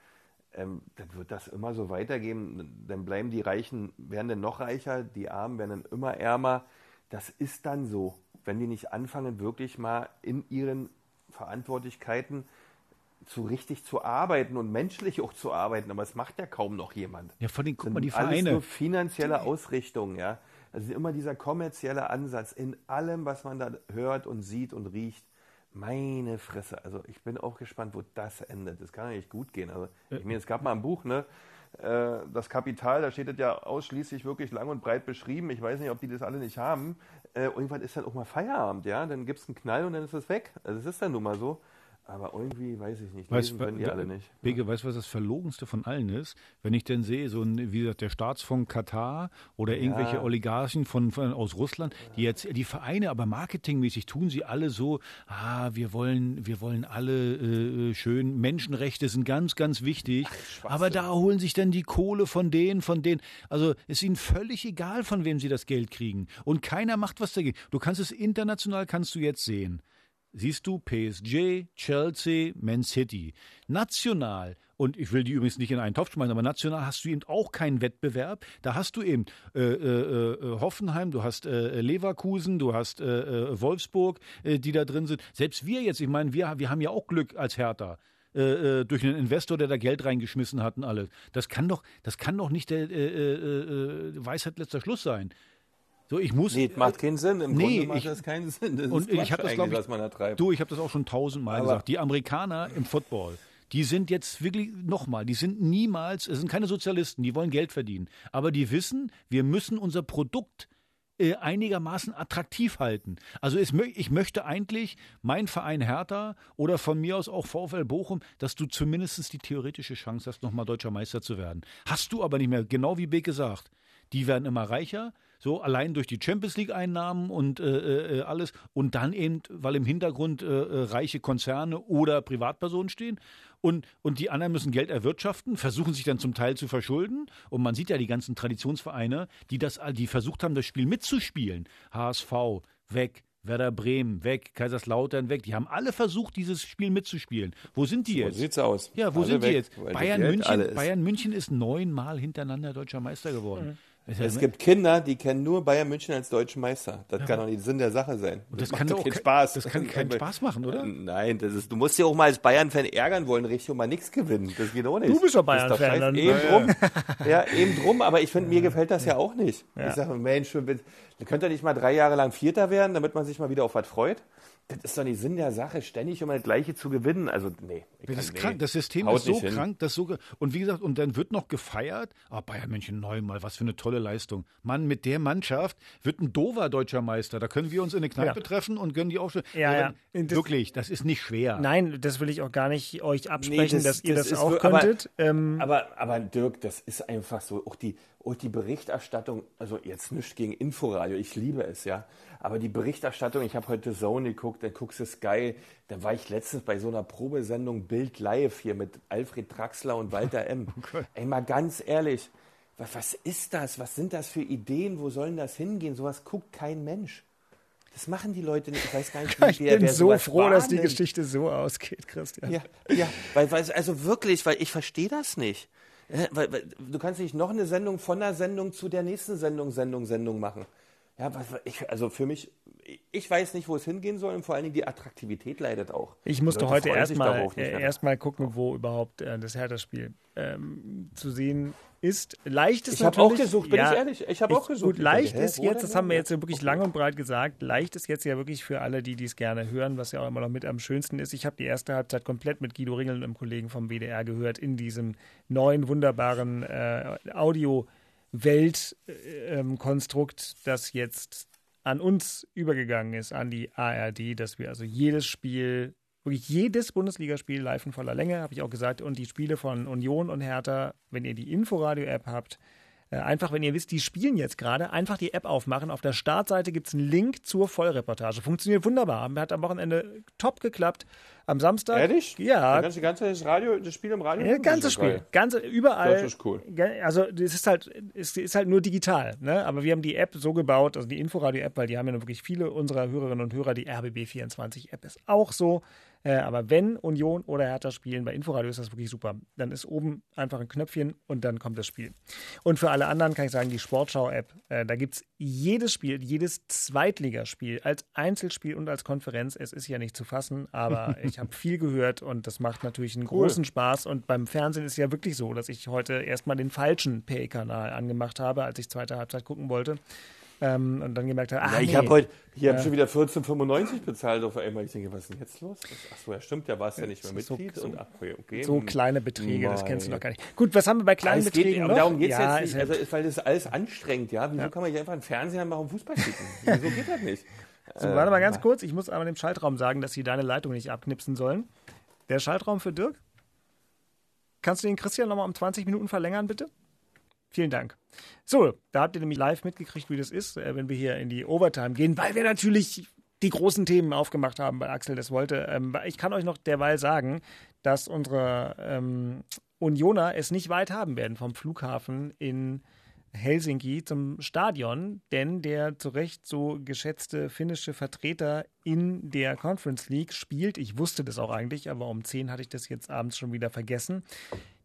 ähm, dann wird das immer so weitergehen. Dann bleiben die Reichen, werden dann noch reicher, die Armen werden dann immer ärmer. Das ist dann so, wenn die nicht anfangen, wirklich mal in ihren Verantwortlichkeiten zu richtig zu arbeiten und menschlich auch zu arbeiten, aber es macht ja kaum noch jemand. Ja, vor allem, guck mal, die Vereine. Alles nur finanzielle Ausrichtung, ja. Also immer dieser kommerzielle Ansatz in allem, was man da hört und sieht und riecht. Meine Fresse. Also ich bin auch gespannt, wo das endet. Das kann ja nicht gut gehen. Also ich meine, es gab mal ein Buch, ne? Äh, das Kapital, da steht das ja ausschließlich wirklich lang und breit beschrieben. Ich weiß nicht, ob die das alle nicht haben. Äh, irgendwann ist dann auch mal Feierabend, ja. Dann gibt es einen Knall und dann ist es weg. Also es ist dann nun mal so. Aber irgendwie weiß ich nicht. Weißt, können die alle nicht. Bege, weißt du, was das Verlogenste von allen ist? Wenn ich denn sehe, so ein, wie gesagt, der Staatsfonds Katar oder irgendwelche ja. Oligarchen von, von, aus Russland, die jetzt die Vereine, aber marketingmäßig tun sie alle so, ah, wir wollen, wir wollen alle äh, schön, Menschenrechte sind ganz, ganz wichtig. Ach, aber da holen sich dann die Kohle von denen, von denen. Also ist ihnen völlig egal, von wem sie das Geld kriegen. Und keiner macht was dagegen. Du kannst es international, kannst du jetzt sehen siehst du PSG, Chelsea, Man City. National, und ich will die übrigens nicht in einen Topf schmeißen, aber national hast du eben auch keinen Wettbewerb. Da hast du eben äh, äh, äh Hoffenheim, du hast äh, Leverkusen, du hast äh, äh, Wolfsburg, die da drin sind. Selbst wir jetzt, ich meine, wir, wir haben ja auch Glück als Hertha. durch einen Investor, der da Geld reingeschmissen hat und alles. Das kann doch, das kann doch nicht der Weisheit letzter Schluss sein. So, ich muss. Nee, macht keinen Sinn. Im nee, Grunde macht ich, das keinen Sinn. Das und ich habe das, glaube ich, da du, ich habe das auch schon tausendmal Aber gesagt. Die Amerikaner im Football, die sind jetzt wirklich nochmal, die sind niemals, es sind keine Sozialisten, die wollen Geld verdienen. Aber die wissen, wir müssen unser Produkt äh, einigermaßen attraktiv halten. Also es, ich möchte eigentlich mein Verein Hertha oder von mir aus auch VfL Bochum, dass du zumindest die theoretische Chance hast, nochmal deutscher Meister zu werden. Hast du aber nicht mehr, genau wie Beck gesagt. Die werden immer reicher, so allein durch die Champions League-Einnahmen und äh, äh, alles. Und dann eben, weil im Hintergrund äh, äh, reiche Konzerne oder Privatpersonen stehen. Und, und die anderen müssen Geld erwirtschaften, versuchen sich dann zum Teil zu verschulden. Und man sieht ja die ganzen Traditionsvereine, die das, die versucht haben, das Spiel mitzuspielen. HSV, weg. Werder Bremen weg, Kaiserslautern weg. Die haben alle versucht, dieses Spiel mitzuspielen. Wo sind die jetzt? So sieht's aus. Ja, wo alle sind weg, die jetzt? Bayern München, Bayern München ist neunmal hintereinander deutscher Meister geworden. Mhm. Es gibt Kinder, die kennen nur Bayern München als deutschen Meister. Das ja. kann doch nicht Sinn der Sache sein. Und das, das kann doch keinen Spaß. Das kann keinen Spaß machen, oder? Nein, das ist, du musst ja auch mal als Bayern-Fan ärgern wollen, richtig und mal nichts gewinnen. Das geht auch nicht. Du bist doch Bayern-Fan. Eben drum. ja, eben drum, aber ich finde, mir gefällt das ja auch nicht. Ja. Ich sage, Mensch, könnt ihr nicht mal drei Jahre lang Vierter werden, damit man sich mal wieder auf was freut? Das ist doch nicht Sinn der Sache, ständig immer das Gleiche zu gewinnen. Also, nee. Das ist nee, krank. Das System ist so krank, dass so. Und wie gesagt, und dann wird noch gefeiert. Oh, Bayern München neunmal, was für eine tolle Leistung. Mann, mit der Mannschaft wird ein Dover deutscher Meister. Da können wir uns in eine Kneipe ja. treffen und gönnen die auch schon. Ja, ja. Wirklich, das ist nicht schwer. Nein, das will ich auch gar nicht euch absprechen, nee, das, dass ihr das, das auch könntet. Aber, ähm, aber, aber Dirk, das ist einfach so. Auch die, auch die Berichterstattung, also jetzt nicht gegen Inforadio, ich liebe es, ja. Aber die Berichterstattung, ich habe heute Zone geguckt, dann guckst du Sky, da war ich letztens bei so einer Probesendung Bild Live hier mit Alfred Draxler und Walter M. Okay. Ey, mal ganz ehrlich, was, was ist das? Was sind das für Ideen? Wo sollen das hingehen? Sowas guckt kein Mensch. Das machen die Leute nicht. Ich weiß gar nicht, wie ich der, bin der so froh, dass die Geschichte so ausgeht, Christian. Ja, ja weil, weil, also wirklich, weil ich verstehe das nicht. Weil, weil, du kannst nicht noch eine Sendung von der Sendung zu der nächsten Sendung, Sendung, Sendung machen. Ja, ich, also für mich, ich weiß nicht, wo es hingehen soll und vor allen Dingen die Attraktivität leidet auch. Ich musste heute erstmal äh, erst gucken, wo überhaupt äh, das Hertha-Spiel ähm, zu sehen ist. Leicht ist ich habe auch gesucht, bin ja, ich ehrlich. Ich habe auch gesucht. Gut, leicht ist jetzt, das haben wir jetzt wirklich lang und breit gesagt, leicht ist jetzt ja wirklich für alle, die dies gerne hören, was ja auch immer noch mit am schönsten ist. Ich habe die erste Halbzeit komplett mit Guido Ringel und einem Kollegen vom WDR gehört in diesem neuen, wunderbaren äh, Audio- Weltkonstrukt, das jetzt an uns übergegangen ist, an die ARD, dass wir also jedes Spiel, wirklich jedes Bundesligaspiel live in voller Länge, habe ich auch gesagt, und die Spiele von Union und Hertha, wenn ihr die Inforadio-App habt, Äh, einfach, wenn ihr wisst, die spielen jetzt gerade, einfach die App aufmachen. Auf der Startseite gibt es einen Link zur Vollreportage. Funktioniert wunderbar. Hat am Wochenende top geklappt. Am Samstag. Ehrlich? Ja. Das ganze das Radio, das Spiel im Radio? Ja, ganzes Spiel. Ganze, überall. Das ist cool. Also, es ist halt, es ist halt nur digital, ne? Aber wir haben die App so gebaut, also die Inforadio-App, weil die haben ja wirklich viele unserer Hörerinnen und Hörer. Die RBB24-App ist auch so. Äh, aber wenn Union oder Hertha spielen, bei Inforadio ist das wirklich super. Dann ist oben einfach ein Knöpfchen und dann kommt das Spiel. Und für alle anderen kann ich sagen, die Sportschau-App, äh, da gibt es jedes Spiel, jedes Zweitligaspiel als Einzelspiel und als Konferenz. Es ist ja nicht zu fassen, aber ich habe viel gehört und das macht natürlich einen großen cool. Spaß. Und beim Fernsehen ist es ja wirklich so, dass ich heute erstmal den falschen Pay-Kanal angemacht habe, als ich zweite Halbzeit gucken wollte. Ähm, und dann gemerkt habe, ah, ja, ich nee. habe heute, ich habe schon wieder 14,95 bezahlt auf einmal. Ich denke, was ist denn jetzt los? Achso, ja, stimmt, ja, war es ja nicht mehr Mitglied. So, und, ach, okay. so kleine Beträge, das kennst du noch gar nicht. Gut, was haben wir bei kleinen es Beträgen geht, noch? Darum geht es ja, jetzt nicht, also, weil das ist alles anstrengend, ja. Wieso ja. kann man nicht einfach einen Fernseher machen und Fußball kicken? Wieso geht das nicht? So, warte mal ganz kurz, ich muss aber dem Schaltraum sagen, dass sie deine Leitung nicht abknipsen sollen. Der Schaltraum für Dirk? Kannst du den Christian nochmal um 20 Minuten verlängern, bitte? Vielen Dank. So, da habt ihr nämlich live mitgekriegt, wie das ist, äh, wenn wir hier in die Overtime gehen, weil wir natürlich die großen Themen aufgemacht haben bei Axel das wollte. Ähm, ich kann euch noch derweil sagen, dass unsere ähm, Unioner es nicht weit haben werden vom Flughafen in Helsinki zum Stadion, denn der zu Recht so geschätzte finnische Vertreter in der Conference League spielt. Ich wusste das auch eigentlich, aber um 10 hatte ich das jetzt abends schon wieder vergessen.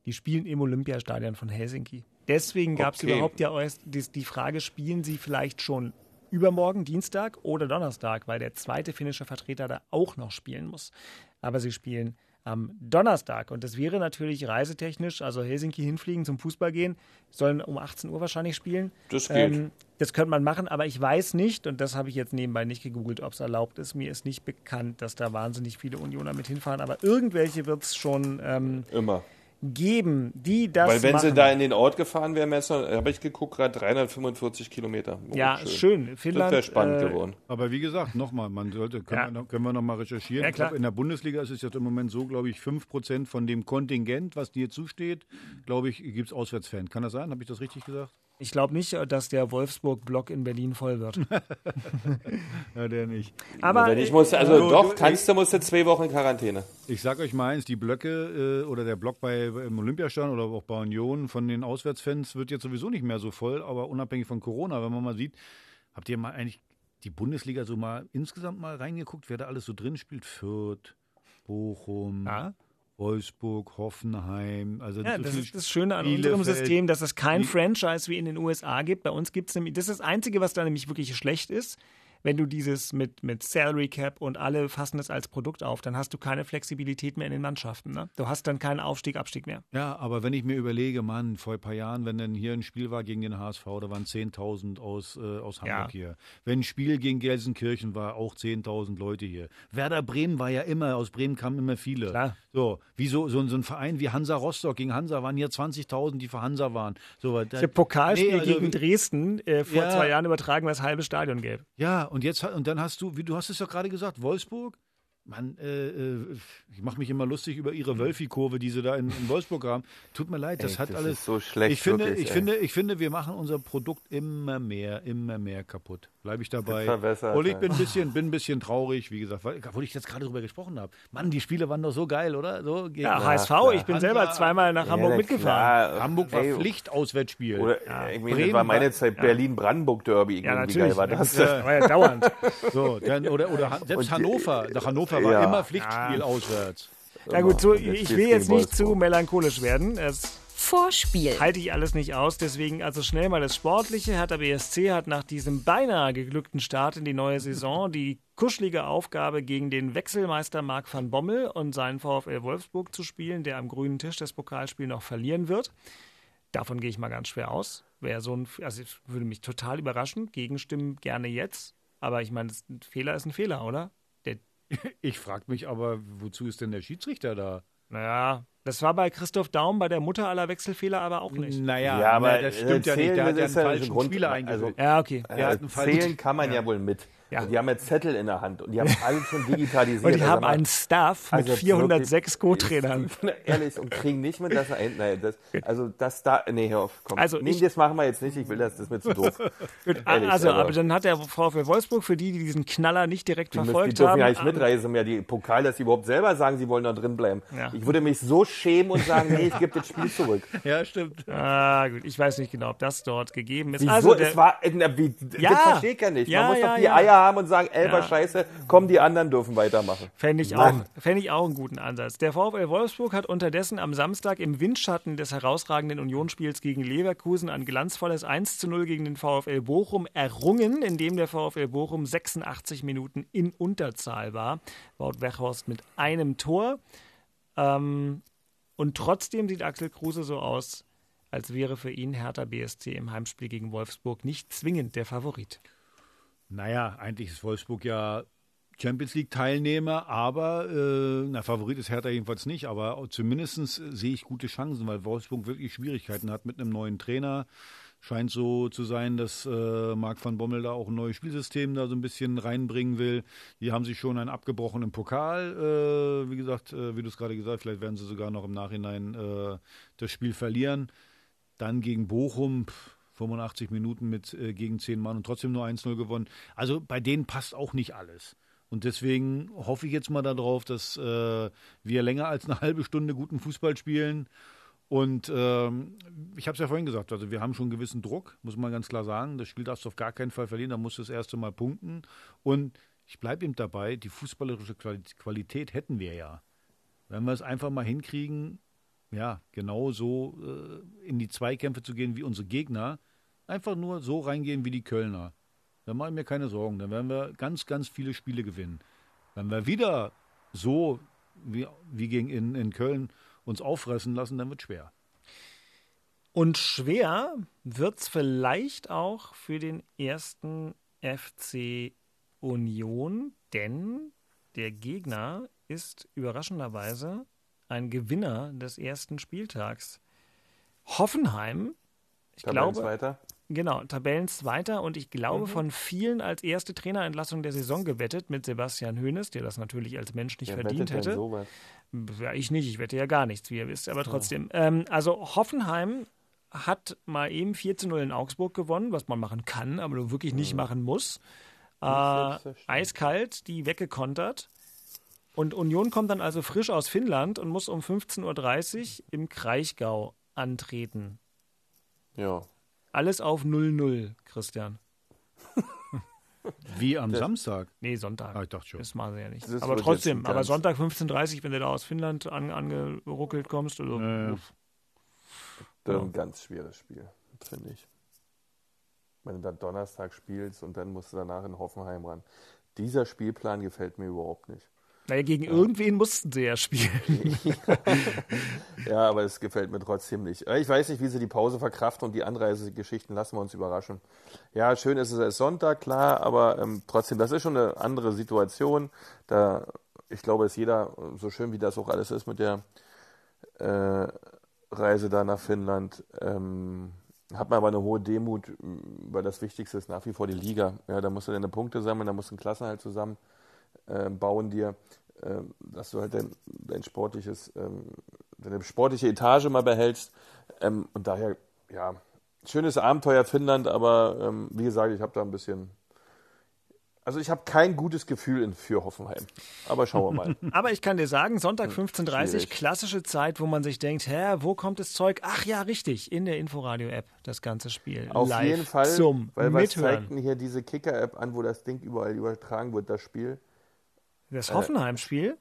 Die spielen im Olympiastadion von Helsinki. Deswegen gab es okay. überhaupt ja erst die Frage, spielen sie vielleicht schon übermorgen, Dienstag oder Donnerstag, weil der zweite finnische Vertreter da auch noch spielen muss. Aber sie spielen am Donnerstag. Und das wäre natürlich reisetechnisch, also Helsinki hinfliegen, zum Fußball gehen, sollen um 18 Uhr wahrscheinlich spielen. Das geht. Ähm, das könnte man machen, aber ich weiß nicht, und das habe ich jetzt nebenbei nicht gegoogelt, ob es erlaubt ist. Mir ist nicht bekannt, dass da wahnsinnig viele Unioner mit hinfahren, aber irgendwelche wird es schon. Ähm, Immer geben, die das Weil wenn machen. sie da in den Ort gefahren wären, habe ich geguckt, gerade 345 Kilometer. Oh, ja, schön. schön. Finnland, das wäre spannend äh, geworden. Aber wie gesagt, nochmal, man sollte, können, ja. wir, noch, können wir noch mal recherchieren. Ja, klar. Glaub, in der Bundesliga ist es jetzt im Moment so, glaube ich, 5% von dem Kontingent, was dir zusteht, glaube ich, gibt es Auswärtsfans. Kann das sein? Habe ich das richtig gesagt? Ich glaube nicht, dass der Wolfsburg-Block in Berlin voll wird. ja, der nicht. Aber Wenn ich muss, also äh, doch, kannst du, musst du zwei Wochen in Quarantäne. Ich sag euch mal eins, die Blöcke äh, oder der Block bei im Olympiastadion oder auch bei Union von den Auswärtsfans wird jetzt sowieso nicht mehr so voll, aber unabhängig von Corona, wenn man mal sieht, habt ihr mal eigentlich die Bundesliga so mal insgesamt mal reingeguckt, wer da alles so drin spielt? Fürth, Bochum, ja. Wolfsburg, Hoffenheim. Also ja, das ist das Schöne an unserem System, dass es kein Franchise wie in den USA gibt. Bei uns gibt es nämlich, das ist das Einzige, was da nämlich wirklich schlecht ist wenn du dieses mit, mit Salary Cap und alle fassen es als Produkt auf, dann hast du keine Flexibilität mehr in den Mannschaften. Ne? Du hast dann keinen Aufstieg, Abstieg mehr. Ja, aber wenn ich mir überlege, Mann, vor ein paar Jahren, wenn dann hier ein Spiel war gegen den HSV, da waren 10.000 aus, äh, aus Hamburg ja. hier. Wenn ein Spiel gegen Gelsenkirchen war, auch 10.000 Leute hier. Werder Bremen war ja immer, aus Bremen kamen immer viele. Klar. So, wie so, so, so ein Verein wie Hansa Rostock gegen Hansa waren hier 20.000, die für Hansa waren. So, da, ich habe Pokalspiel nee, also, gegen Dresden äh, vor ja, zwei Jahren übertragen, weil es halbe Stadion gäbe. Ja, und jetzt und dann hast du, wie du hast es ja gerade gesagt, Wolfsburg. Mann, äh, äh, ich mache mich immer lustig über ihre Wölfi-Kurve, die sie da in, in, Wolfsburg haben. Tut mir leid, das ey, hat das alles. so schlecht. Ich finde, wirklich, ich finde, ich finde, wir machen unser Produkt immer mehr, immer mehr kaputt. Bleibe ich dabei. Und ich bin ein bisschen, bin ein bisschen traurig, wie gesagt, weil, obwohl ich jetzt gerade drüber gesprochen habe. Mann, die Spiele waren doch so geil, oder? So, ja, HSV, klar. ich bin Hansa, selber zweimal nach Hamburg ja, mitgefahren. Klar. Hamburg war Pflichtauswärtsspiel. Oder, ja, ich meine, das war meine Zeit Berlin-Brandenburg-Derby. Ja, natürlich. Wie geil war das? das war ja dauernd. so, dann, oder, oder selbst Und, Hannover. Nach Hannover war immer Pflichtspiel auswärts. Na gut, so, ich will jetzt nicht zu melancholisch werden. Es Vorspiel. Halte ich alles nicht aus, deswegen also schnell mal das Sportliche. Hertha BSC hat nach diesem beinahe geglückten Start in die neue Saison die kuschelige Aufgabe, gegen den Wechselmeister Marc van Bommel und seinen VfL Wolfsburg zu spielen, der am grünen Tisch das Pokalspiel noch verlieren wird. Davon gehe ich mal ganz schwer aus. Wäre so ein, also würde mich total überraschen. Gegenstimmen gerne jetzt. Aber ich meine, ein Fehler ist ein Fehler, oder? Der ich frage mich aber, wozu ist denn der Schiedsrichter da? Naja, das war bei Christoph Daum, bei der Mutter aller Wechselfehler, aber auch nicht. Naja, ja, aber das stimmt ja nicht. Der hat ja einen falschen Grund, Spieler eingesetzt. Also, ja, okay. Der hat einen falschen, zählen kann man ja. ja wohl mit. Ja. Und die haben jetzt Zettel in der Hand und die haben alles schon digitalisiert. und die also haben einen Staff mit also 406 Co-Trainern. Ehrlich, und kriegen nicht mit, dass er, nein, das, also das da, nee, hör auf, komm. Also nee, ich, das machen wir jetzt nicht, ich will das, das ist mir zu doof. Ehrlich, also, aber, aber dann hat der VfL Wolfsburg, für die, die diesen Knaller nicht direkt die verfolgt müssen, die haben. Die dürfen ja nicht mitreisen, mehr die Pokal, dass sie überhaupt selber sagen, sie wollen da drin bleiben. Ja. Ich würde mich so schämen und sagen, nee, ich gebe das Spiel zurück. Ja, stimmt. Ah, gut, ich weiß nicht genau, ob das dort gegeben ist. Wieso? Also, der, es war, wie, ja, das verstehe ich ja nicht. Man muss doch die Eier haben und sagen, Elber ja. scheiße, komm, die anderen dürfen weitermachen. Fände ich, auch, fänd ich auch einen guten Ansatz. Der VfL Wolfsburg hat unterdessen am Samstag im Windschatten des herausragenden Unionsspiels gegen Leverkusen ein glanzvolles 1 zu 0 gegen den VfL Bochum errungen, indem der VfL Bochum 86 Minuten in Unterzahl war. Wout Wechhorst mit einem Tor. Ähm, und trotzdem sieht Axel Kruse so aus, als wäre für ihn Hertha BSC im Heimspiel gegen Wolfsburg nicht zwingend der Favorit. Naja, eigentlich ist Wolfsburg ja Champions League-Teilnehmer, aber äh, na, Favorit ist Hertha jedenfalls nicht, aber zumindest sehe ich gute Chancen, weil Wolfsburg wirklich Schwierigkeiten hat mit einem neuen Trainer. Scheint so zu sein, dass äh, Marc van Bommel da auch ein neues Spielsystem da so ein bisschen reinbringen will. Die haben sich schon einen abgebrochenen Pokal, äh, wie gesagt, äh, wie du es gerade gesagt hast, vielleicht werden sie sogar noch im Nachhinein äh, das Spiel verlieren. Dann gegen Bochum, pff, 85 Minuten mit äh, gegen 10 Mann und trotzdem nur 1-0 gewonnen. Also bei denen passt auch nicht alles. Und deswegen hoffe ich jetzt mal darauf, dass äh, wir länger als eine halbe Stunde guten Fußball spielen. Und ähm, ich habe es ja vorhin gesagt, also wir haben schon einen gewissen Druck, muss man ganz klar sagen. Das Spiel darfst du auf gar keinen Fall verlieren, da musst du das erste Mal punkten. Und ich bleibe eben dabei, die fußballerische Qualität hätten wir ja. Wenn wir es einfach mal hinkriegen, ja, genau so äh, in die Zweikämpfe zu gehen wie unsere Gegner, Einfach nur so reingehen wie die Kölner. Dann mache ich mir keine Sorgen. Dann werden wir ganz, ganz viele Spiele gewinnen. Wenn wir wieder so wie, wie gegen in, in Köln uns auffressen lassen, dann wird es schwer. Und schwer wird es vielleicht auch für den ersten FC Union, denn der Gegner ist überraschenderweise ein Gewinner des ersten Spieltags. Hoffenheim, ich glaube, Genau, Tabellenzweiter und ich glaube mhm. von vielen als erste Trainerentlassung der Saison gewettet mit Sebastian Hoeneß, der das natürlich als Mensch nicht Wer verdient hätte. Sowas? Ja, ich nicht, ich wette ja gar nichts, wie ihr wisst, aber trotzdem. Ja. Ähm, also Hoffenheim hat mal eben 4 zu 0 in Augsburg gewonnen, was man machen kann, aber nur wirklich nicht mhm. machen muss. Äh, eiskalt, die weggekontert. Und Union kommt dann also frisch aus Finnland und muss um 15.30 Uhr im Kraichgau antreten. Ja, alles auf 0-0, Christian. Wie am das, Samstag? Nee, Sonntag. Ah, ich dachte schon. Das machen sie ja nicht. Aber trotzdem, aber Sonntag 15.30 Uhr, wenn du da aus Finnland an, angeruckelt kommst. Also, äh, ja. Ein ganz schweres Spiel, finde ich. Wenn du dann Donnerstag spielst und dann musst du danach in Hoffenheim ran. Dieser Spielplan gefällt mir überhaupt nicht. Naja, gegen ja. irgendwen mussten sie ja spielen. ja, aber es gefällt mir trotzdem nicht. Ich weiß nicht, wie sie die Pause verkraften und die Anreisegeschichten lassen wir uns überraschen. Ja, schön ist es als Sonntag, klar, aber ähm, trotzdem, das ist schon eine andere Situation. Da, ich glaube, dass jeder, so schön wie das auch alles ist mit der äh, Reise da nach Finnland, ähm, hat man aber eine hohe Demut, weil das Wichtigste ist nach wie vor die Liga. Ja, da musst du deine Punkte sammeln, da musst du einen Klassenhalt zusammen äh, bauen dir, äh, dass du halt dein, dein sportliches, ähm, deine sportliche Etage mal behältst. Ähm, und daher, ja, schönes Abenteuer Finnland, aber ähm, wie gesagt, ich habe da ein bisschen also ich habe kein gutes Gefühl in, für Hoffenheim. Aber schauen wir mal. Aber ich kann dir sagen, Sonntag 15.30 Uhr, klassische Zeit, wo man sich denkt, hä, wo kommt das Zeug? Ach ja, richtig, in der Inforadio-App das ganze Spiel. Auf Live jeden Fall, zum weil was zeigt denn hier diese Kicker-App an, wo das Ding überall übertragen wird, das Spiel? Das Hoffenheim-Spiel?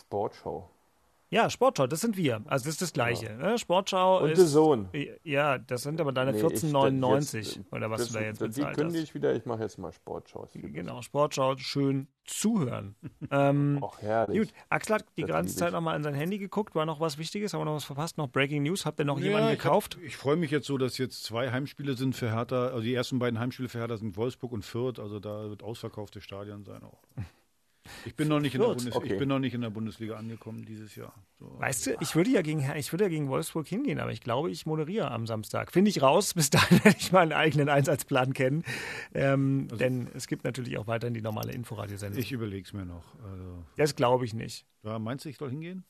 Sportschau. Ja, Sportschau, das sind wir. Also das ist das Gleiche. Ja. Ne? Sportschau Und ist. der Sohn. Ja, das sind aber deine nee, 14,99 oder was das, du da jetzt bezahlt Die kündige ich wieder, ich mache jetzt mal Sportschau. Genau, Sportschau, schön zuhören. ähm, Ach, herrlich. Gut, Axel hat die das ganze Zeit nochmal in sein Handy geguckt, war noch was Wichtiges, haben wir noch was verpasst, noch Breaking News, habt ihr noch ja, jemanden gekauft? Ich, ich freue mich jetzt so, dass jetzt zwei Heimspiele sind für Hertha, also die ersten beiden Heimspiele für Hertha sind Wolfsburg und Fürth, also da wird ausverkauftes Stadion sein auch. Ich bin, noch nicht in der Bundes okay. ich bin noch nicht in der Bundesliga angekommen dieses Jahr. So. Weißt du, ich würde, ja gegen, ich würde ja gegen Wolfsburg hingehen, aber ich glaube, ich moderiere am Samstag. Finde ich raus, bis dahin werde ich meinen eigenen Einsatzplan kennen. Ähm, also, denn es gibt natürlich auch weiterhin die normale Inforadiosendung. Ich überlege es mir noch. Also, das glaube ich nicht. Ja, meinst du, ich soll hingehen?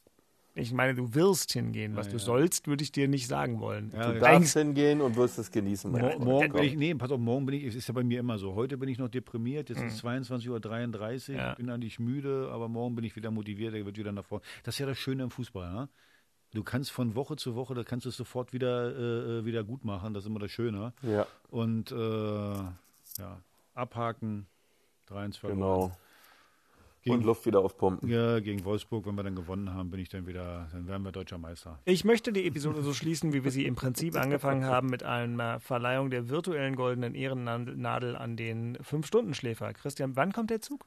Ich meine, du wirst hingehen. Was ja, du ja. sollst, würde ich dir nicht sagen wollen. Ja, du darfst hingehen und wirst es genießen. Mo morgen bin ich, nee, pass auf, morgen bin ich, es ist ja bei mir immer so. Heute bin ich noch deprimiert, jetzt mhm. ist 22.33 Uhr, ich bin eigentlich müde, aber morgen bin ich wieder motiviert, der wird wieder nach vorne. Das ist ja das Schöne im Fußball, ne? Du kannst von Woche zu Woche, da kannst du es sofort wieder, äh, äh wieder gut machen, das ist immer das Schöne. Ja. Und äh, ja, abhaken, 23 Genau. Gegen, und Luft wieder aufpumpen. Ja, gegen Wolfsburg, wenn wir dann gewonnen haben, bin ich dann wieder, dann werden wir deutscher Meister. Ich möchte die Episode so schließen, wie wir sie im Prinzip angefangen haben, mit einer Verleihung der virtuellen goldenen Ehrennadel an den Fünf-Stunden-Schläfer. Christian, wann kommt der Zug?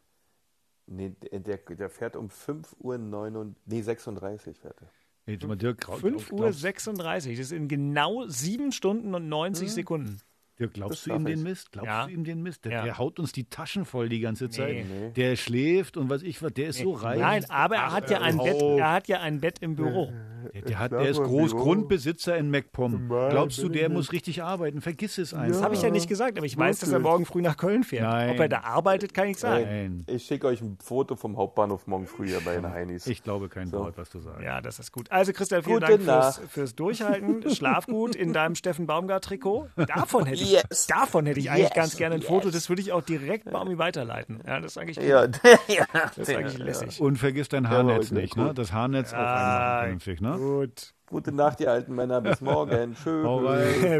Nee, der, der fährt um 5 Uhr 9, nee, 36 fährt er. Nee, 5 Uhr 36, das ist in genau 7 Stunden und 90 hm. Sekunden. Ja, glaubst du ihm den Mist? Glaubst ja. du ihm den Mist? Der, ja. der, haut uns die Taschen voll die ganze Zeit. Nee. Der schläft und was ich was, der ist nee. so reich. Nein, aber er hat ja ein Bett, er hat ja ein Bett im Büro. Der, der, hat, der ist Großgrundbesitzer in MacPom. Glaubst du, der muss richtig arbeiten? Vergiss es einfach. Das habe ich ja nicht gesagt, aber ich weiß, dass er morgen früh nach Köln fährt. Nein. Ob er da arbeitet, kann ich sagen. Nein. Ich schicke euch ein Foto vom Hauptbahnhof morgen früh hier bei den Heinis. Ich glaube kein so. Wort, was du sagst. Ja, das ist gut. Also Christian, vielen Gute Dank fürs, fürs, Durchhalten. Schlaf gut in deinem Steffen Baumgart-Trikot. Davon hätte ich, yes. davon hätte ich eigentlich yes. ganz gerne ein yes. Foto. Das würde ich auch direkt Baumi weiterleiten. Ja, das ist eigentlich, ja. das ist eigentlich lässig. Und vergiss dein Haarnetz nicht. Ne? Das Haarnetz ja, auch einmal vernünftig. Ne? Gut. Gute Nacht, ihr alten Männer. Bis morgen. Tschüss.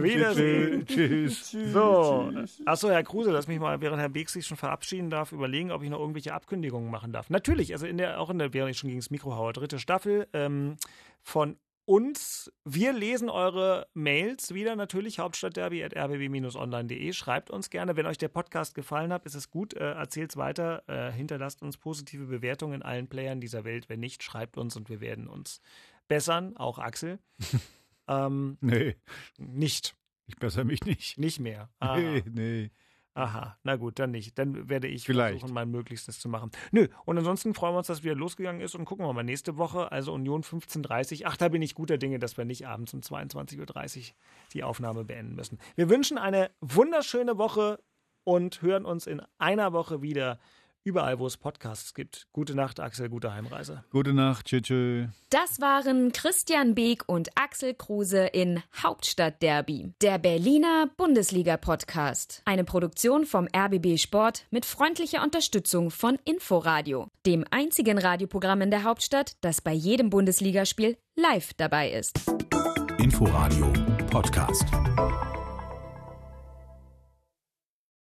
Wiedersehen. Tschüss. Tschüss. So. Achso, Herr Kruse, lass mich mal, während Herr Beek sich schon verabschieden darf, überlegen, ob ich noch irgendwelche Abkündigungen machen darf. Natürlich, also in der, auch in der, während ich schon gegen das Mikro haue, dritte Staffel ähm, von uns. Wir lesen eure Mails wieder natürlich, hauptstadtderby.rbb-online.de. Schreibt uns gerne, wenn euch der Podcast gefallen hat, ist es gut, äh, erzählt es weiter, äh, hinterlasst uns positive Bewertungen in allen Playern dieser Welt. Wenn nicht, schreibt uns und wir werden uns bessern, auch Axel. ähm, nee. Nicht. Ich bessere mich nicht. Nicht mehr. Aha. Nee, nee. Aha, na gut, dann nicht. Dann werde ich Vielleicht. versuchen, mein Möglichstes zu machen. Nö, und ansonsten freuen wir uns, dass wieder losgegangen ist und gucken wir mal nächste Woche, also Union 15.30 Ach, da bin ich guter Dinge, dass wir nicht abends um 22.30 Uhr die Aufnahme beenden müssen. Wir wünschen eine wunderschöne Woche und hören uns in einer Woche wieder überall, wo es Podcasts gibt. Gute Nacht, Axel, gute Heimreise. Gute Nacht, tschüss. tschö. Das waren Christian Beek und Axel Kruse in Hauptstadtderby, der Berliner Bundesliga-Podcast. Eine Produktion vom RBB Sport mit freundlicher Unterstützung von Inforadio, dem einzigen Radioprogramm in der Hauptstadt, das bei jedem Bundesligaspiel live dabei ist. Inforadio Podcast.